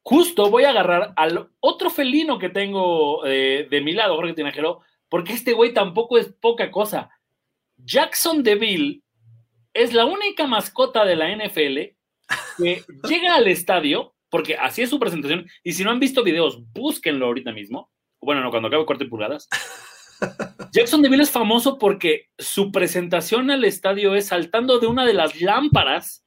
Justo voy a agarrar al otro felino que tengo eh, de mi lado, Jorge Tinajero, porque este güey tampoco es poca cosa. Jackson DeVille es la única mascota de la NFL que llega al estadio, porque así es su presentación, y si no han visto videos, búsquenlo ahorita mismo. Bueno, no, cuando acabe corte pulgadas. Jackson DeVille es famoso porque su presentación al estadio es saltando de una de las lámparas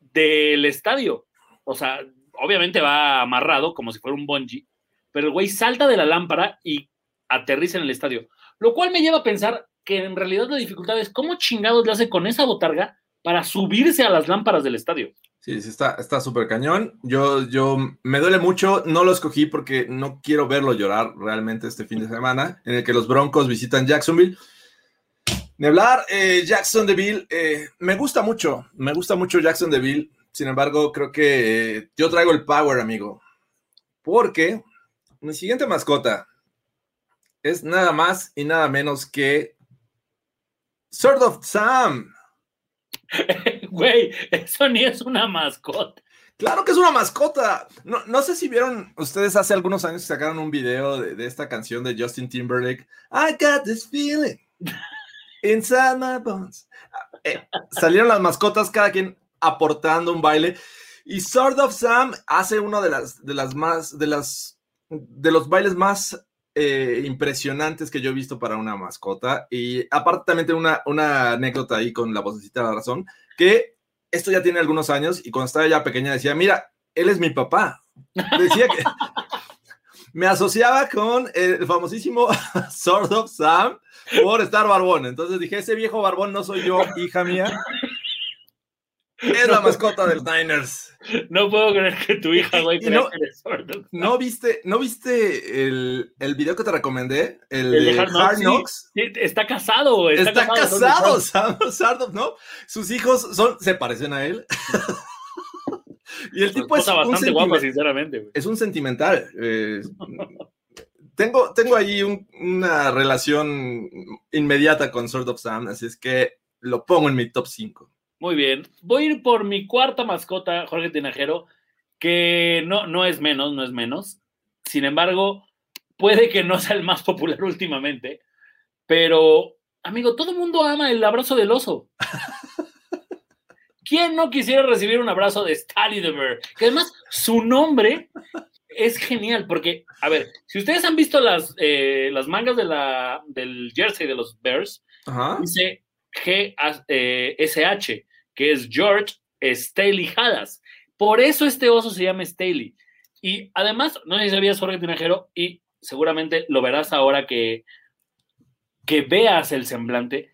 del estadio. O sea, obviamente va amarrado como si fuera un bungee, pero el güey salta de la lámpara y aterriza en el estadio. Lo cual me lleva a pensar que en realidad la dificultad es cómo chingados le hace con esa botarga para subirse a las lámparas del estadio. Sí, sí, está súper cañón. Yo, yo me duele mucho, no lo escogí porque no quiero verlo llorar realmente este fin de semana, en el que los Broncos visitan Jacksonville. Ni hablar, eh, Jackson DeVille, eh, me gusta mucho, me gusta mucho Jackson DeVille. Sin embargo, creo que eh, yo traigo el power, amigo. Porque mi siguiente mascota es nada más y nada menos que Sword of Sam. Güey, eso ni es una mascota. Claro que es una mascota. No, no sé si vieron ustedes hace algunos años sacaron un video de, esta canción de Justin Timberlake. I got this feeling inside my bones. Eh, salieron las mascotas, cada quien aportando un baile. Y Sword of Sam hace uno de las, de las más, de las, de los bailes más eh, impresionantes que yo he visto para una mascota. Y aparte también una, una anécdota ahí con la vocecita de la razón, que esto ya tiene algunos años y cuando estaba ya pequeña decía, mira, él es mi papá. Decía que me asociaba con el famosísimo Sword of Sam por estar barbón. Entonces dije, ese viejo barbón no soy yo, hija mía. Es la mascota de los Niners. No puedo creer que tu hija, güey, no-. ¿No viste, ¿no viste el, el video que te recomendé? El, El de Hard Hard Knocks. Sí, Está casado, güey. Está, casado. casado, Sardoff, ¿no? Sus hijos son, se parecen a él. y el tipo es bastante guapa, sinceramente, es un sentimental. eh, tengo, tengo ahí un- una relación inmediata con Sword of Sam, así es que lo pongo en mi top 5. Muy bien. Voy a ir por mi cuarta mascota, Jorge Tinajero, que no, no es menos, no es menos. Sin embargo, puede que no sea el más popular últimamente, pero, amigo, todo el mundo ama el abrazo del oso. ¿Quién no quisiera recibir un abrazo de Stally the Bear? Que además su nombre es genial, porque, a ver, si ustedes han visto las, eh, las mangas de la, del jersey de los Bears, dice G-S-H, que es George Staley Hadas. Por eso este oso se llama Staley. Y además, no sé si sabías, Jorge Tinajero, y seguramente lo verás ahora que, que veas el semblante.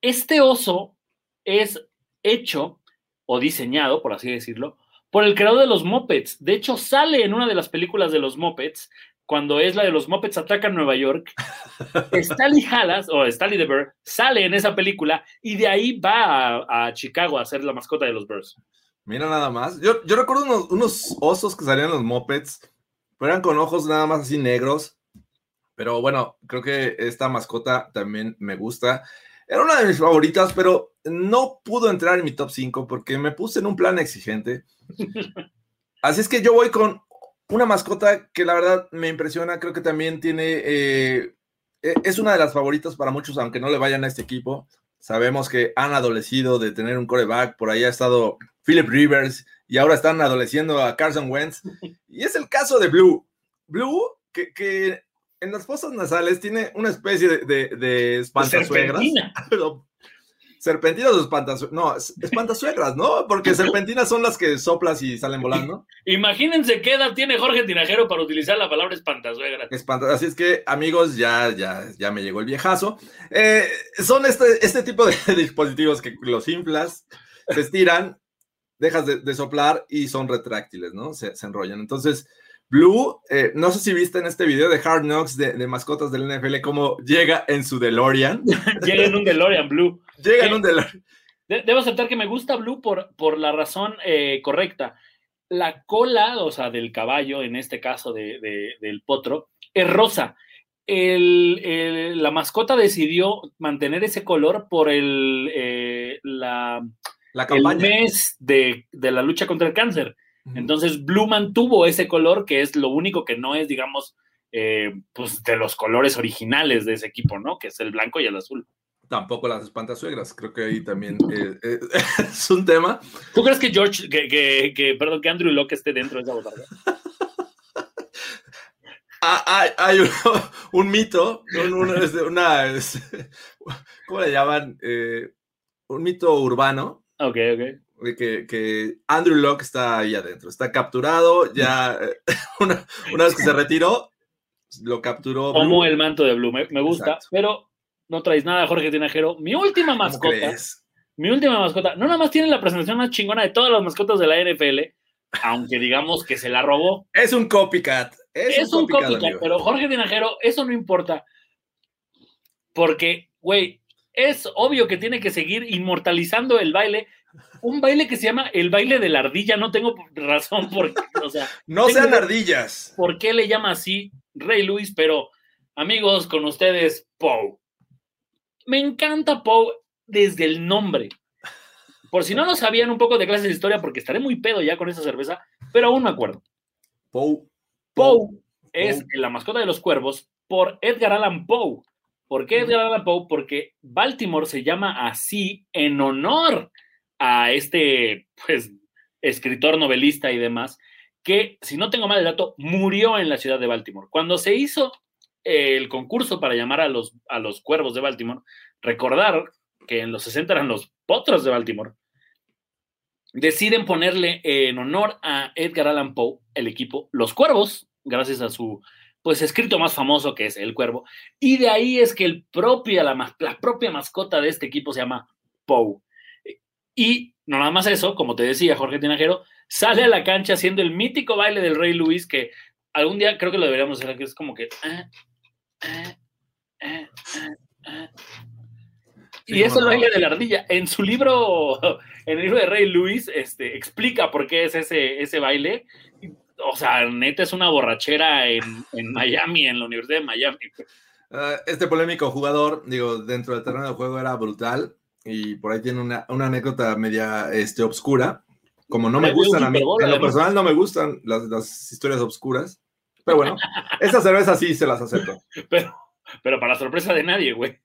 Este oso es hecho o diseñado, por así decirlo, por el creador de los Muppets. De hecho, sale en una de las películas de los Muppets, cuando es la de los Muppets atacan Nueva York. Stanley Hallas, o Stanley the Bear, sale en esa película y de ahí va a, Chicago a ser la mascota de los Bears. Mira nada más. Yo, yo recuerdo unos, unos, osos que salían en los Muppets, pero eran con ojos nada más así negros. Pero bueno, creo que esta mascota también me gusta. Era una de mis favoritas, pero no pudo entrar en mi top 5 porque me puse en un plan exigente. Así es que yo voy con una mascota que la verdad me impresiona. Creo que también tiene. Eh, e, es una de las favoritas para muchos, aunque no le vayan a este equipo. Sabemos que han adolecido de tener un coreback. Por ahí ha estado Philip Rivers y ahora están adoleciendo a Carson Wentz. Y es el caso de Blue. Blue, que, que en las fosas nasales tiene una especie de, de, de espantasuegras. Serpentinas o espantasuegras. No, espantasuegras, ¿no? Porque serpentinas son las que soplas y salen volando. Imagínense qué edad tiene Jorge Tinajero para utilizar la palabra espantasuegra. Así es que, amigos, ya, ya, ya me llegó el viejazo. Eh, son este, este tipo de dispositivos que los inflas, se estiran, dejas de, soplar y son retráctiles, ¿no? Se, se enrollan. Entonces, Blue, eh, no sé si viste en este video de Hard Knocks de, mascotas del NFL cómo llega en su DeLorean. llega en un DeLorean, Blue. Llega en un DeLorean. debo aceptar que me gusta Blue por, por la razón eh, correcta. La cola, o sea, del caballo, en este caso del potro, es rosa. la mascota decidió mantener ese color por el, eh, la, el mes de, de la lucha contra el cáncer. Entonces, Blue mantuvo ese color que es lo único que no es, digamos, eh, pues de los colores originales de ese equipo, ¿no? Que es el blanco y el azul. Tampoco las espantasuegras, creo que ahí también eh, eh, es un tema. ¿Tú crees que George, que, que, perdón, que Andrew Locke esté dentro de esa botarga? Ah, hay, un, mito, una, ¿cómo le llaman? un mito urbano. Ok, ok que, que, Andrew Locke está ahí adentro, está capturado, ya una, vez que se retiró, lo capturó. Como el manto de Blue, me, gusta, pero no traes nada, Jorge Tinajero. Mi última mascota, mi última mascota, no nada más tiene la presentación más chingona de todas las mascotas de la NFL, aunque digamos que se la robó. Es un copycat. Es, un copycat, pero Jorge Tinajero, eso no importa, porque, güey, es obvio que tiene que seguir inmortalizando el baile un baile que se llama el baile de la ardilla. No tengo razón por o sea, no sean ardillas. ¿Por qué le llama así Rey Luis? Pero, amigos, con ustedes, Poe. Me encanta Poe desde el nombre. Por si no lo sabían un poco de clases de historia, porque estaré muy pedo ya con esa cerveza, pero aún me acuerdo. Poe. Poe es la mascota de los cuervos por Edgar Allan Poe. ¿Por qué Edgar Allan Poe? Porque Baltimore se llama así en honor a este, pues, escritor, novelista y demás, que, si no tengo mal el dato, murió en la ciudad de Baltimore. Cuando se hizo el concurso para llamar a los, a los cuervos de Baltimore, recordar que en los 60 eran los potros de Baltimore, deciden ponerle en honor a Edgar Allan Poe el equipo Los Cuervos, gracias a su pues escrito más famoso que es El Cuervo, y de ahí es que el la, la propia mascota de este equipo se llama Poe. Y no nada más eso, como te decía Jorge Tinajero, sale a la cancha haciendo el mítico baile del Rey Luis que algún día creo que lo deberíamos hacer, que es como que... Ah, ah, ah, y es el baile de la ardilla. En su libro, en el libro de Rey Luis, este, explica por qué es ese, ese baile. O sea, neta es una borrachera en, en Miami, en la Universidad de Miami. este polémico jugador, digo, dentro del terreno de juego era brutal y por ahí tiene una, anécdota media este, obscura. Como no me gustan a mí, en lo personal no me gustan las, historias obscuras, Pero bueno, esas cervezas sí se las acepto. Pero, pero para sorpresa de nadie, güey.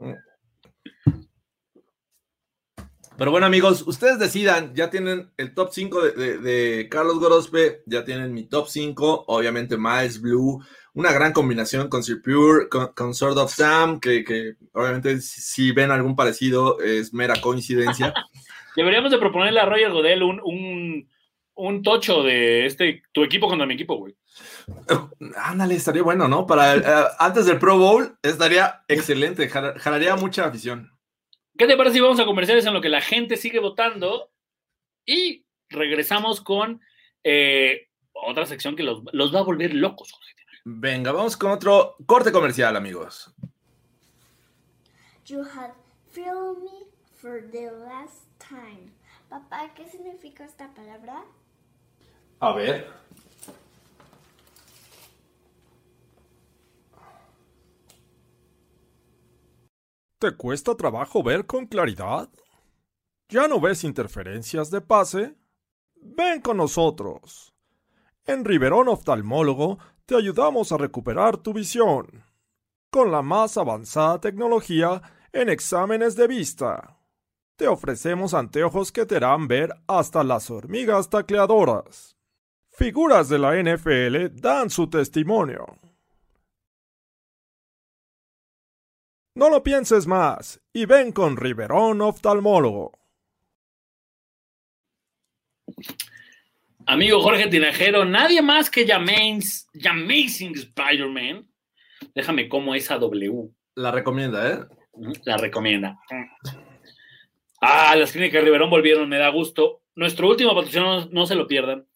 Pero bueno, amigos, ustedes decidan, ya tienen el top 5 de, de- de Carlos Gorospe, ya tienen mi top 5, obviamente Miles Blue, una gran combinación con Sir Pure, con, con Sword of Sam, que, que obviamente si, si ven algún parecido es mera coincidencia. Deberíamos de proponerle a Roger Godel un, un, un tocho de este, tu equipo contra mi equipo, güey. Ándale, estaría bueno, ¿no? Para el- eh, antes del Pro Bowl estaría excelente, jala- jalaría mucha afición. ¿Qué te parece si vamos a comerciales en lo que la gente sigue votando? Y regresamos con eh, otra sección que los, los va a volver locos. Jorge. Venga, vamos con otro corte comercial, amigos. You had failed me for the last time. Papá, ¿qué significa esta palabra? A ver. ¿Te cuesta trabajo ver con claridad? ¿Ya no ves interferencias de pase? Ven con nosotros. En Riverón Oftalmólogo te ayudamos a recuperar tu visión con la más avanzada tecnología en exámenes de vista. Te ofrecemos anteojos que te harán ver hasta las hormigas tacleadoras. Figuras de la NFL dan su testimonio. No lo pienses más y ven con Riverón Oftalmólogo. Amigo Jorge Tinajero, nadie más que Yamains, Amazing Spider-Man. Déjame como esa W. La recomienda, ¿eh? La recomienda. Ah, las clínicas Riverón volvieron, me da gusto. Nuestro último patrocinio no, no se lo pierdan.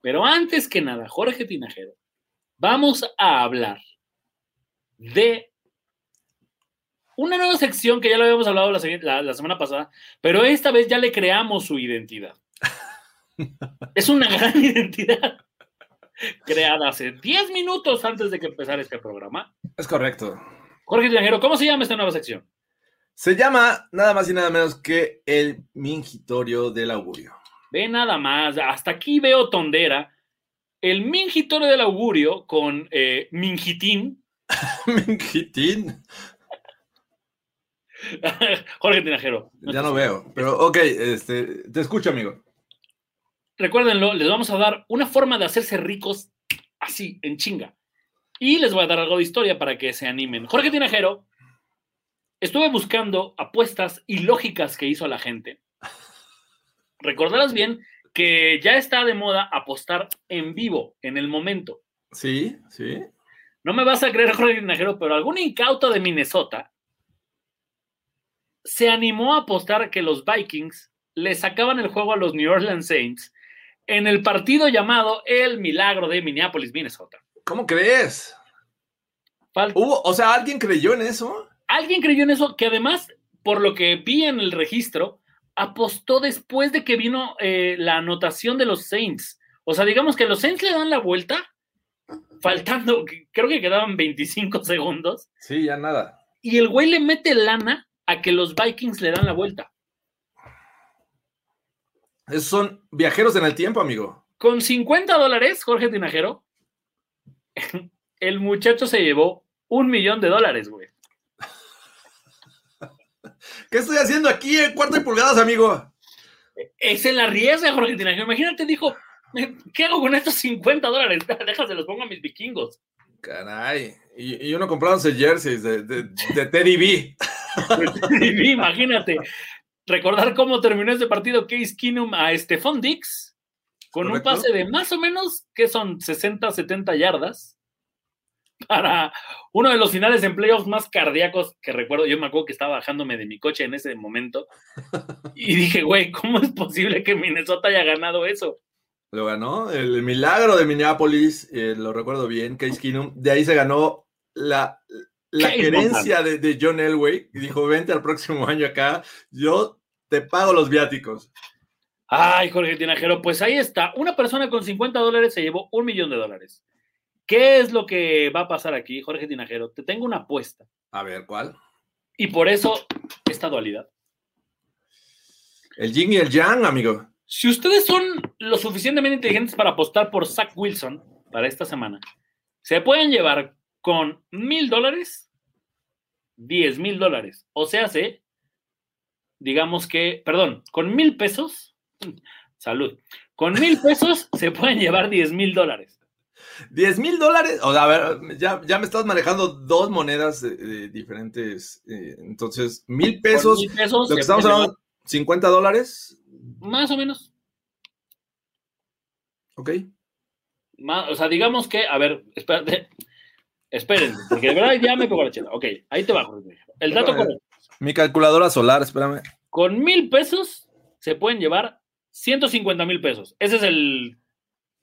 Pero antes que nada, Jorge Tinajero, vamos a hablar de una nueva sección que ya lo habíamos hablado la, se- la- la semana pasada, pero esta vez ya le creamos su identidad. es una gran identidad creada hace 10 minutos antes de que empezara este programa. Es correcto. Jorge Tinajero, ¿cómo se llama esta nueva sección? Se llama nada más y nada menos que el mingitorio del augurio. Ve nada más, hasta aquí veo tondera. El mingitorio del augurio con eh, mingitín. Mingitín. Jorge Tinajero. Ya no veo, pero ok, este, te escucho, amigo. Recuérdenlo, les vamos a dar una forma de hacerse ricos así, en chinga. Y les voy a dar algo de historia para que se animen. Jorge Tinajero, estuve buscando apuestas ilógicas que hizo la gente. Recordarás bien que ya está de moda apostar en vivo, en el momento. Sí, sí. No me vas a creer, Jorge Tinajero, pero algún incauto de Minnesota se animó a apostar que los Vikings le sacaban el juego a los New Orleans Saints en el partido llamado El Milagro de Minneapolis, Minnesota. ¿Cómo crees? ¿Hubo, o sea, ¿alguien creyó en eso? Alguien creyó en eso, que además, por lo que vi en el registro, apostó después de que vino eh, la anotación de los Saints. O sea, digamos que los Saints le dan la vuelta, faltando, creo que quedaban 25 segundos, Sí, ya nada. y el güey le mete lana a que los Vikings le dan la vuelta. Esos son viajeros en el tiempo, amigo. Con 50 dólares, Jorge Tinajero, el muchacho se llevó un millón de dólares, güey. ¿Qué estoy haciendo aquí en cuarto y pulgadas, amigo? Es en la riesga, Jorge Tinajero. Imagínate, dijo, ¿qué hago con estos 50 dólares? Déjase, los pongo a mis vikingos. Caray. Y, y uno comprándose jerseys de, de, de Teddy B. Imagínate. Recordar cómo terminó ese partido Case Keenum a Stephon Dix con Correcto. un pase de más o menos, que son 60, 70 yardas, para uno de los finales en playoffs más cardíacos que recuerdo. Yo me acuerdo que estaba bajándome de mi coche en ese momento y dije, güey, ¿cómo es posible que Minnesota haya ganado eso? Lo ganó. El milagro de Minneapolis, eh, lo recuerdo bien, Case Keenum. De ahí se ganó la, la querencia de, de John Elway. Y dijo, vente al próximo año acá, yo te pago los viáticos. Ay, Jorge Tinajero, pues ahí está. Una persona con 50 dólares se llevó un millón de dólares. ¿Qué es lo que va a pasar aquí, Jorge Tinajero? Te tengo una apuesta. A ver, ¿cuál? Y por eso esta dualidad. El yin y el yang, amigo. Si ustedes son lo suficientemente inteligentes para apostar por Zach Wilson para esta semana, se pueden llevar con mil dólares, diez mil dólares. O sea, se, digamos que, perdón, con mil pesos, salud, con mil pesos se pueden llevar diez mil dólares. 10 mil dólares. O sea, a ver, ya, ya me estás manejando dos monedas diferentes. eh, entonces, mil pesos. Con mil pesos Lo que estamos hablando, 50 dólares. Más o menos. Ok. O sea, digamos que, a ver, espérate, esperen, porque de verdad ya me pegó la chela. Ok, ahí te bajo. El dato correcto. Mi calculadora solar, espérame. Con mil pesos se pueden llevar 150 mil pesos. Ese es el.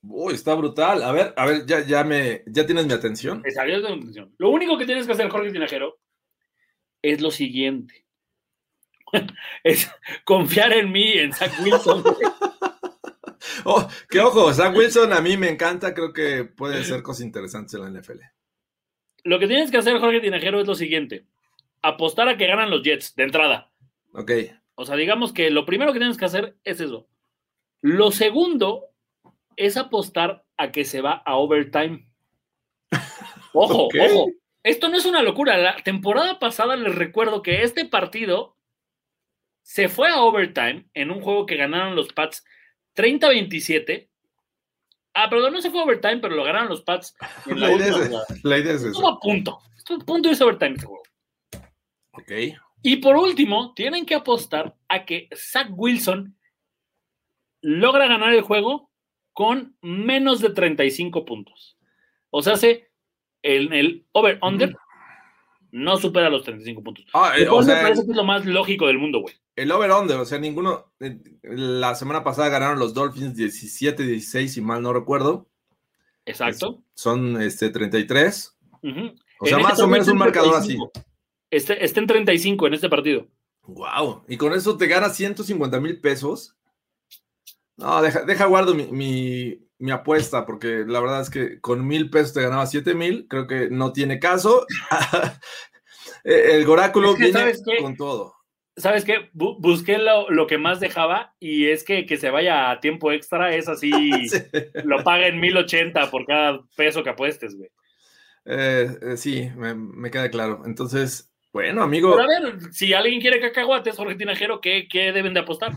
Uy, está brutal. A ver, a ver, ya, ya me, ya tienes mi atención. esa es la intención. Lo único que tienes que hacer, Jorge Tinajero, es lo siguiente: es confiar en mí, en Zach Wilson. Oh, que ojo, Zach Wilson a mí me encanta, creo que puede ser cosas interesantes en la NFL. Lo que tienes que hacer, Jorge Tinajero, es lo siguiente: apostar a que ganan los Jets de entrada. Ok. O sea, digamos que lo primero que tienes que hacer es eso. Lo segundo es apostar a que se va a overtime. Ojo, ojo. Esto no es una locura. La temporada pasada les recuerdo que este partido se fue a overtime en un juego que ganaron los Pats 30-27. Ah, perdón, no se fue overtime, pero lo ganaron los Pats en la La idea, última es, jugada. la idea es eso. Estuvo a punto. Estuvo a punto de irse overtime este juego. Ok. Y por último, tienen que apostar a que Zach Wilson logra ganar el juego con menos de 35 puntos. O sea, hace el, el over-under no supera los 35 puntos. Ah, eh, o me parece que es lo más lógico del mundo, güey. El over-under, o sea, ninguno. eh, La semana pasada ganaron los Dolphins 17-16, si mal no recuerdo. Exacto. Son este, 33. Ujú. O sea, En más este o menos un marcador así. 35. Este, está en 35 en este partido. Wow. Y con eso te ganas 150 mil pesos. No, deja, deja guardo mi, mi- mi apuesta, porque la verdad es que con mil pesos te ganaba 7 mil. Creo que no tiene caso. Eh, El Goráculo Es que, viene con todo. ¿Sabes qué? Bu- busqué lo, lo que más dejaba y es que, que se vaya a tiempo extra es así, Sí. lo paguen 1080 por cada peso que apuestes, güey. Eh, eh, sí, me, me queda claro. Entonces, bueno, amigo, Pero a ver, si alguien quiere cacahuates, Jorge Tinajero, ¿qué, qué deben de apostar?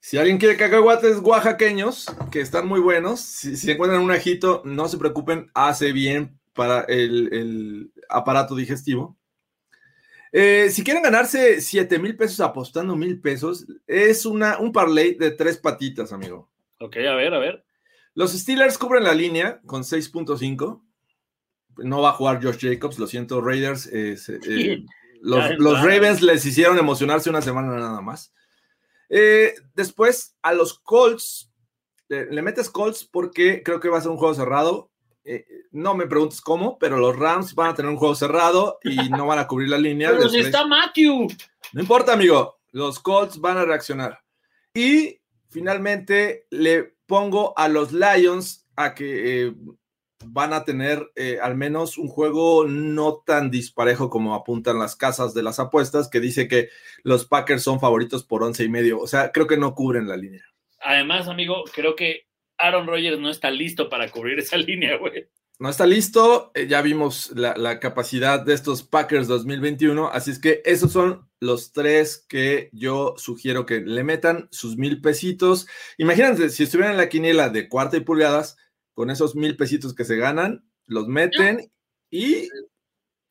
si alguien quiere cacahuates oaxaqueños, que están muy buenos, si, si encuentran un ajito, no se preocupen, hace bien para el, el aparato digestivo. Eh, si quieren ganarse 7 mil pesos apostando mil pesos, es una, un parlay de tres patitas, amigo. Ok, a ver, a ver. Los Steelers cubren la línea con 6.5. No va a jugar Josh Jacobs, lo siento, Raiders. eh, se- eh, los. Ravens les hicieron emocionarse una semana nada más. Eh, después, a los Colts, le, le metes Colts porque creo que va a ser un juego cerrado. Eh, no me preguntes cómo, pero los Rams van a tener un juego cerrado y no van a cubrir la línea. Pero si está Matthew. no importa, amigo. Los Colts van a reaccionar. Y finalmente le pongo a los Lions a que eh, van a tener eh, al menos un juego no tan disparejo como apuntan las casas de las apuestas, que dice que los Packers son favoritos por once y medio. O sea, creo que no cubren la línea. Además, amigo, creo que Aaron Rodgers no está listo para cubrir esa línea, güey. No está listo, eh, ya vimos la, la capacidad de estos Packers 2021, así es que esos son los tres que yo sugiero que le metan sus mil pesitos. Imagínense, si estuvieran en la quiniela de cuarta y pulgadas, con esos mil pesitos que se ganan, los meten y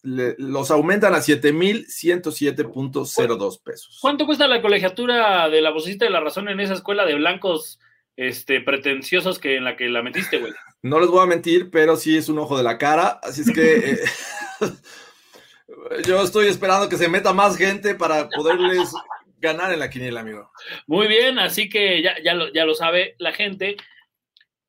le- los aumentan a 7107.02 pesos. ¿Cuánto cuesta la colegiatura de la vocecita de la razón en esa escuela de blancos este, pretenciosos que en la que la metiste, güey? No les voy a mentir, pero sí es un ojo de la cara, así es que eh, yo estoy esperando que se meta más gente para poderles ganar en la quiniela, amigo. Muy bien, así que ya, ya, lo, ya lo sabe la gente.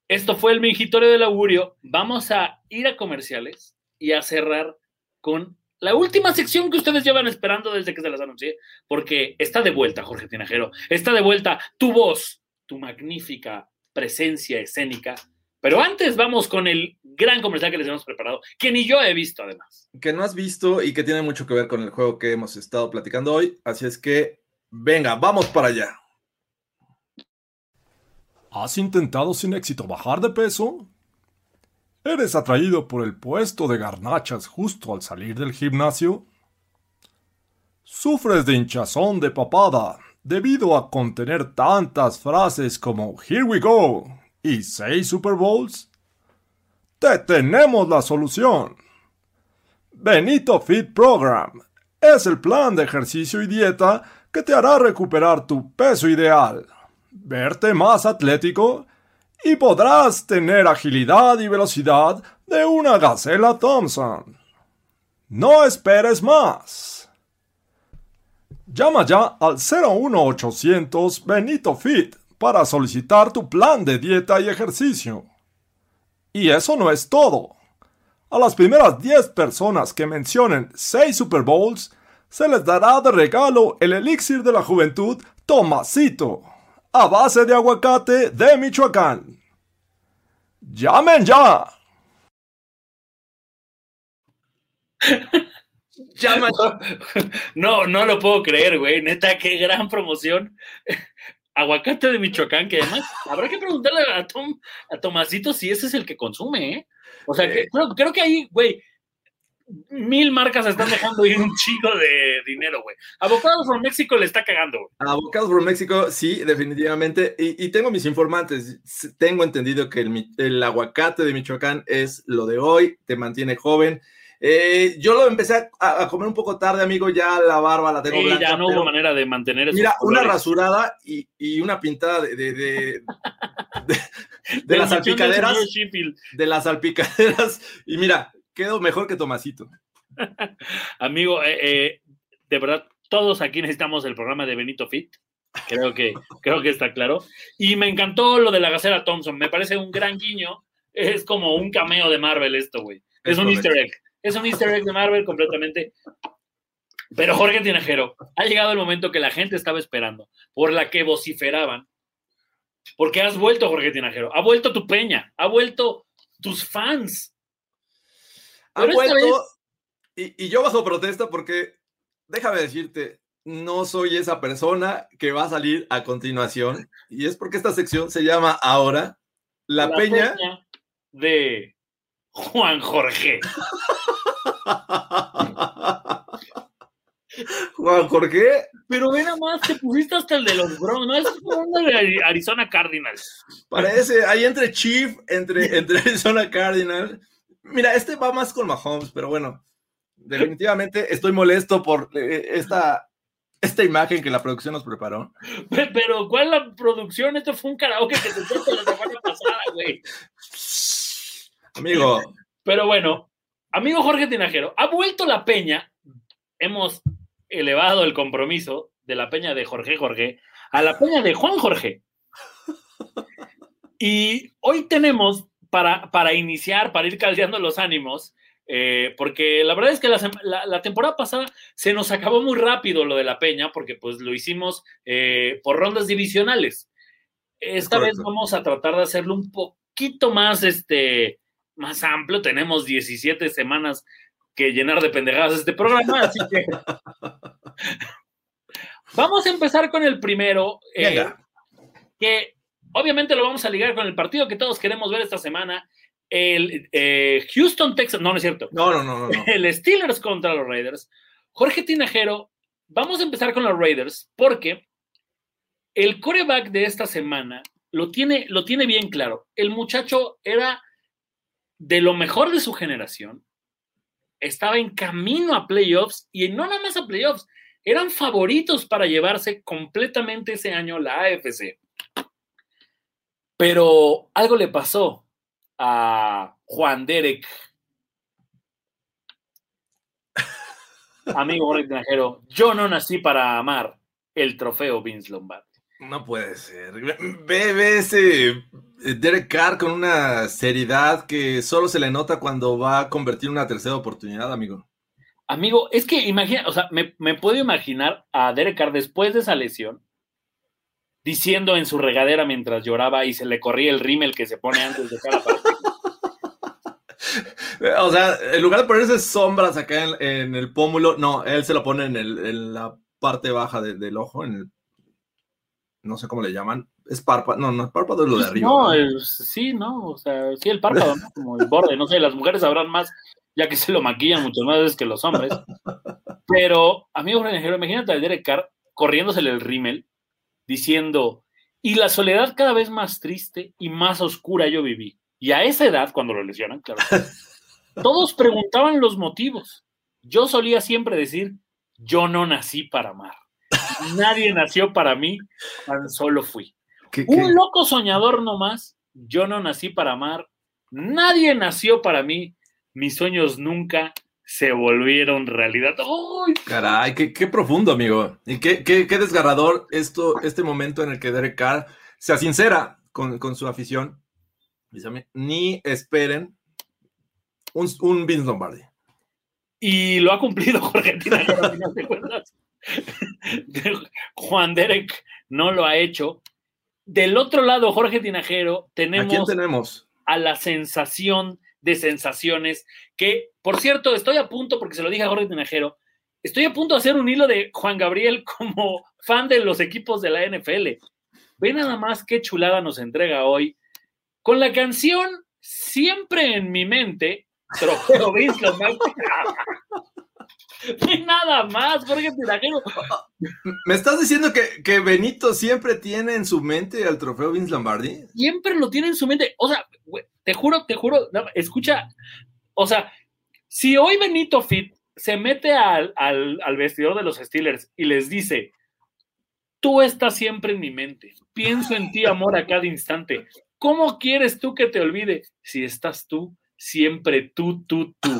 Esto fue el mingitorio del augurio. Vamos a ir a comerciales y a cerrar con la última sección que ustedes llevan esperando desde que se las anuncié, porque está de vuelta, Jorge Tinajero. Está de vuelta tu voz, tu magnífica presencia escénica. Pero antes vamos con el gran comercial que les hemos preparado, que ni yo he visto además. Que no has visto y que tiene mucho que ver con el juego que hemos estado platicando hoy, así es que venga, vamos para allá. ¿Has intentado sin éxito bajar de peso? ¿Eres atraído por el puesto de garnachas justo al salir del gimnasio? ¿Sufres de hinchazón de papada debido a contener tantas frases como Here we go y seis Super Bowls? Te tenemos la solución. Benito Fit Program es el plan de ejercicio y dieta que te hará recuperar tu peso ideal, verte más atlético y podrás tener agilidad y velocidad de una gacela Thompson. No esperes más. Llama ya al 01800 Benito Fit para solicitar tu plan de dieta y ejercicio. Y eso no es todo. A las primeras 10 personas que mencionen 6 Super Bowls, se les dará de regalo el elixir de la juventud Tomasito, a base de aguacate de Michoacán. ¡Llamen ya! Llama. No, no lo puedo creer, güey. Neta, qué gran promoción. Aguacate de Michoacán, que además habrá que preguntarle a, Tom, a Tomasito si ese es el que consume, ¿eh? O sea, que, creo, creo, que ahí, güey, mil marcas están dejando ir un chico de dinero, güey. Avocados from México le está cagando, güey. Avocados from México, sí, definitivamente. Y, y, tengo mis informantes. Tengo entendido que el, el, aguacate de Michoacán es lo de hoy, te mantiene joven. Eh, yo lo empecé a, a, comer un poco tarde, amigo. Ya la barba la tengo sí, blanca. ya no hubo manera de mantener eso. Mira, una rasurada y, y, una pintada de, de, de, de, de las salpicaderas. De las salpicaderas. Y mira, quedo mejor que Tomasito. Amigo, eh, eh, de verdad, todos aquí necesitamos el programa de Benito Fit. Creo que, creo que está claro. Y me encantó lo de la gacera Thompson. Me parece un gran guiño. Es como un cameo de Marvel esto, güey. Es, es, un correcto. easter egg. Es un easter egg de Marvel completamente. Pero Jorge Tinajero, ha llegado el momento que la gente estaba esperando, por la que vociferaban. Porque has vuelto, Jorge Tinajero. Ha vuelto tu peña. Ha vuelto tus fans. Ha vuelto, vez... y, y, yo bajo protesta porque, déjame decirte, no soy esa persona que va a salir a continuación. Y es porque esta sección se llama ahora La, la Peña, peña de Juan Jorge. Juan Jorge. Pero ve nada más, te pusiste hasta el de los Broncos, ¿no? Es como de Arizona Cardinals. Parece, ahí entre Chief, entre, entre Arizona Cardinals. Mira, este va más con Mahomes, pero bueno, definitivamente estoy molesto por eh, esta, esta imagen que la producción nos preparó. Pero, ¿cuál es la producción? Esto fue un karaoke que te la semana pasada, güey. Amigo. Pero bueno, amigo Jorge Tinajero, ha vuelto la peña. Hemos elevado el compromiso de la peña de Jorge Jorge a la peña de Juan Jorge. Y hoy tenemos para, para iniciar, para ir caldeando los ánimos, eh, porque la verdad es que la, la, la, temporada pasada se nos acabó muy rápido lo de la peña, porque pues lo hicimos eh, por rondas divisionales. Esta Correcto. vez vamos a tratar de hacerlo un poquito más, este, más amplio. Tenemos 17 semanas que llenar de pendejadas este programa, así que vamos a empezar con el primero, eh, que obviamente lo vamos a ligar con el partido que todos queremos ver esta semana, el eh, Houston, Texas, no, no es cierto. No, no, no, no, El Steelers contra los Raiders. Jorge Tinajero, vamos a empezar con los Raiders porque el coreback de esta semana lo tiene, lo tiene bien claro. El muchacho era de lo mejor de su generación, estaba en camino a playoffs y no nada más a playoffs, eran favoritos para llevarse completamente ese año la AFC. Pero algo le pasó a Juan Derek. Amigo extranjero, yo no nací para amar el trofeo Vince Lombardi. No puede ser. Ve, ese Derek Carr con una seriedad que solo se le nota cuando va a convertir una tercera oportunidad, amigo. Amigo, es que imagina, o sea, me, me, puedo imaginar a Derek Carr después de esa lesión diciendo en su regadera mientras lloraba y se le corría el rímel que se pone antes de cada partido. o sea, en lugar de ponerse sombras acá en, en, el pómulo, no, él se lo pone en, el, en la parte baja de, del ojo, en el no sé cómo le llaman, Es párpado, no, no, párpado es lo de arriba. No, sí, no, o sea, sí, el párpado, ¿no? como el borde, no sé, las mujeres sabrán más, ya que se lo maquillan mucho más veces que los hombres. Pero, amigo imagínate a Derek Carr corriéndosele el rímel, diciendo, y la soledad cada vez más triste y más oscura yo viví. Y a esa edad, cuando lo lesionan, claro, todos preguntaban los motivos. Yo solía siempre decir, yo no nací para amar. Nadie nació para mí, tan solo fui. Un loco soñador nomás, yo no nací para amar. Nadie nació para mí. Mis sueños nunca se volvieron realidad. ¡Ay! Caray, qué, profundo, amigo. Y qué, qué, desgarrador esto, este momento en el que Derek Carr se sincera con, con su afición. Ni esperen un, un Vince Lombardi. Y lo ha cumplido Jorge Tinajero, Juan Derek no lo ha hecho. Del otro lado, Jorge Tinajero, tenemos, ¿A, quién tenemos? a la sensación de sensaciones, que, por cierto, estoy a punto, porque se lo dije a Jorge Tinajero, estoy a punto de hacer un hilo de Juan Gabriel como fan de los equipos de la NFL. Ve nada más qué chulada nos entrega hoy. Con la canción Siempre en mi mente, Trofeo Vince nada más, Jorge Tinajero. ¿Me estás diciendo que, que, Benito siempre tiene en su mente al trofeo Vince Lombardi? Siempre lo tiene en su mente. O sea, te juro, te juro, escucha, o sea, si hoy Benito Fit se mete al, al, al vestidor de los Steelers y les dice, tú estás siempre en mi mente, pienso en ti, amor, a cada instante. ¿Cómo quieres tú que te olvide si estás tú siempre tú, tú, tú.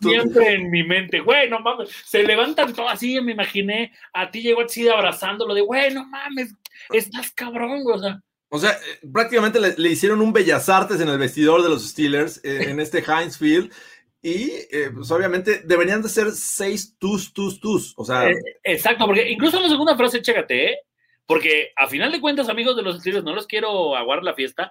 Siempre en mi mente, güey, no mames, se levantan todos así, me imaginé, a ti llegó así abrazándolo de, güey, no mames, estás cabrón, o sea. O sea, eh, prácticamente le, hicieron un bellas artes en el vestidor de los Steelers, eh, en este Heinz Field, y eh, pues obviamente deberían de ser seis tus, tus, tus, o sea. exacto, porque incluso en la segunda frase, chécate, ¿eh? Porque a final de cuentas, amigos de los Steelers, no los quiero aguar la fiesta,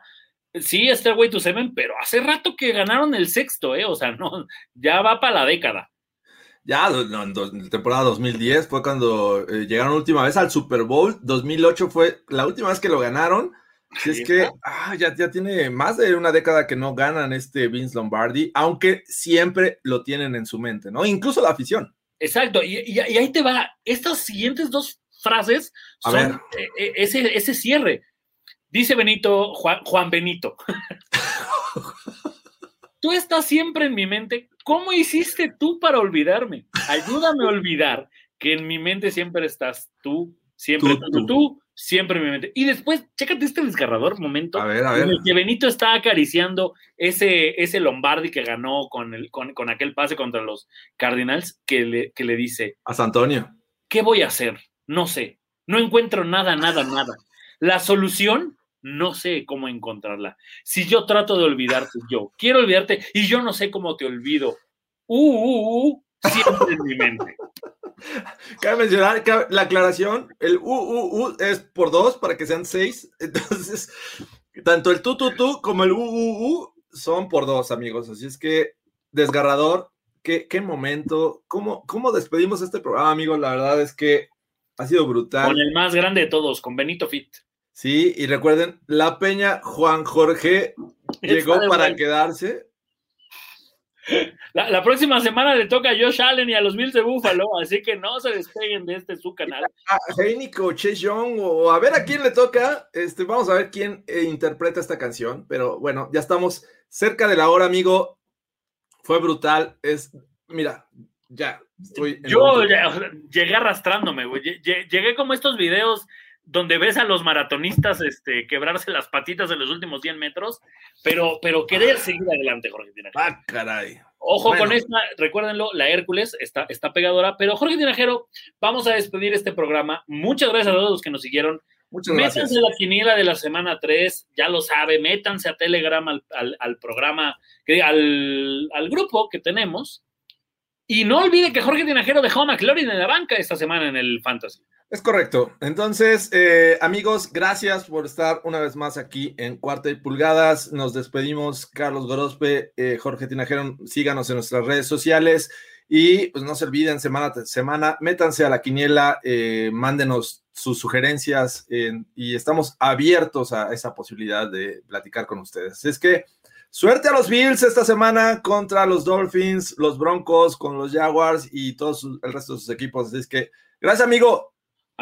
Sí, Stairway to Seven, pero hace rato que ganaron el sexto, ¿eh? O sea, no, ya va para la década. Ya, en la temporada 2010 fue cuando eh, llegaron última vez al Super Bowl. 2008 fue la última vez que lo ganaron. Si es que ah, ya, ya tiene más de una década que no ganan este Vince Lombardi, aunque siempre lo tienen en su mente, ¿no? Incluso la afición. Exacto, y, y, ahí te va. Estas siguientes dos frases son eh, eh, ese, ese cierre. Dice Benito, Juan, Benito. tú estás siempre en mi mente. ¿Cómo hiciste tú para olvidarme? Ayúdame a olvidar que en mi mente siempre estás tú, siempre tú, tú, siempre en mi mente. Y después, chécate este desgarrador momento a ver, a ver. en el que Benito está acariciando ese, ese Lombardi que ganó con, el, con, con aquel pase contra los Cardinals, que le, que le dice: A Antonio. ¿Qué voy a hacer? No sé. No encuentro nada, nada, nada. La solución no sé cómo encontrarla. Si yo trato de olvidarte, yo quiero olvidarte y yo no sé cómo te olvido. Uh, uh, uh, siempre en mi mente. Cabe mencionar que la aclaración, el uh, uh, uh es por dos para que sean seis. Entonces, tanto el tú, tú, tú como el uh, uh, uh son por dos, amigos. Así es que, desgarrador, qué, qué momento. ¿Cómo, ¿Cómo despedimos este programa, amigos? La verdad es que ha sido brutal. Con el más grande de todos, con Benito Fit. Sí, y recuerden, La Peña Juan Jorge llegó para quedarse. La, próxima semana le toca a Josh Allen y a los Mills de Búfalo, así que no se despeguen de este su canal. A Heinico, Chase Young, o a ver a quién le toca. Este, vamos a ver quién eh, interpreta esta canción. Pero bueno, ya estamos cerca de la hora, amigo. Fue brutal. Es, mira, ya estoy. Yo llegué arrastrándome, güey. Llegué como estos videos donde ves a los maratonistas este, quebrarse las patitas en los últimos 100 metros, pero, pero querer seguir adelante, Jorge Tinajero. Ah, caray. Ojo con esta, recuérdenlo, la Hércules está, está pegadora, pero Jorge Tinajero, vamos a despedir este programa. Muchas gracias a todos los que nos siguieron. Muchas métanse gracias. Métanse a la quiniela de la semana 3, ya lo sabe, métanse a Telegram al, al, programa, al, al grupo que tenemos. Y no olvide que Jorge Tinajero dejó a McLaurin en la banca esta semana en el Fantasy. Es correcto. Entonces, eh, amigos, gracias por estar una vez más aquí en Cuarta y Pulgadas. Nos despedimos, Carlos Gorospe, eh, Jorge Tinajero, síganos en nuestras redes sociales y pues no se olviden, semana a semana, métanse a la quiniela, eh, mándenos sus sugerencias y estamos abiertos a esa posibilidad de platicar con ustedes. Es que suerte a los Bills esta semana contra los Dolphins, los Broncos, con los Jaguars y todos el resto de sus equipos. Es que gracias, amigo.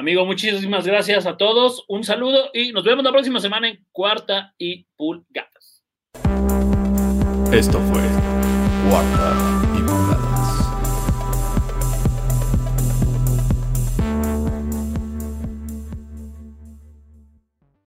Amigo, muchísimas gracias a todos. Un saludo y nos vemos la próxima semana en Cuarta y Pulgadas. Esto fue Cuarta y.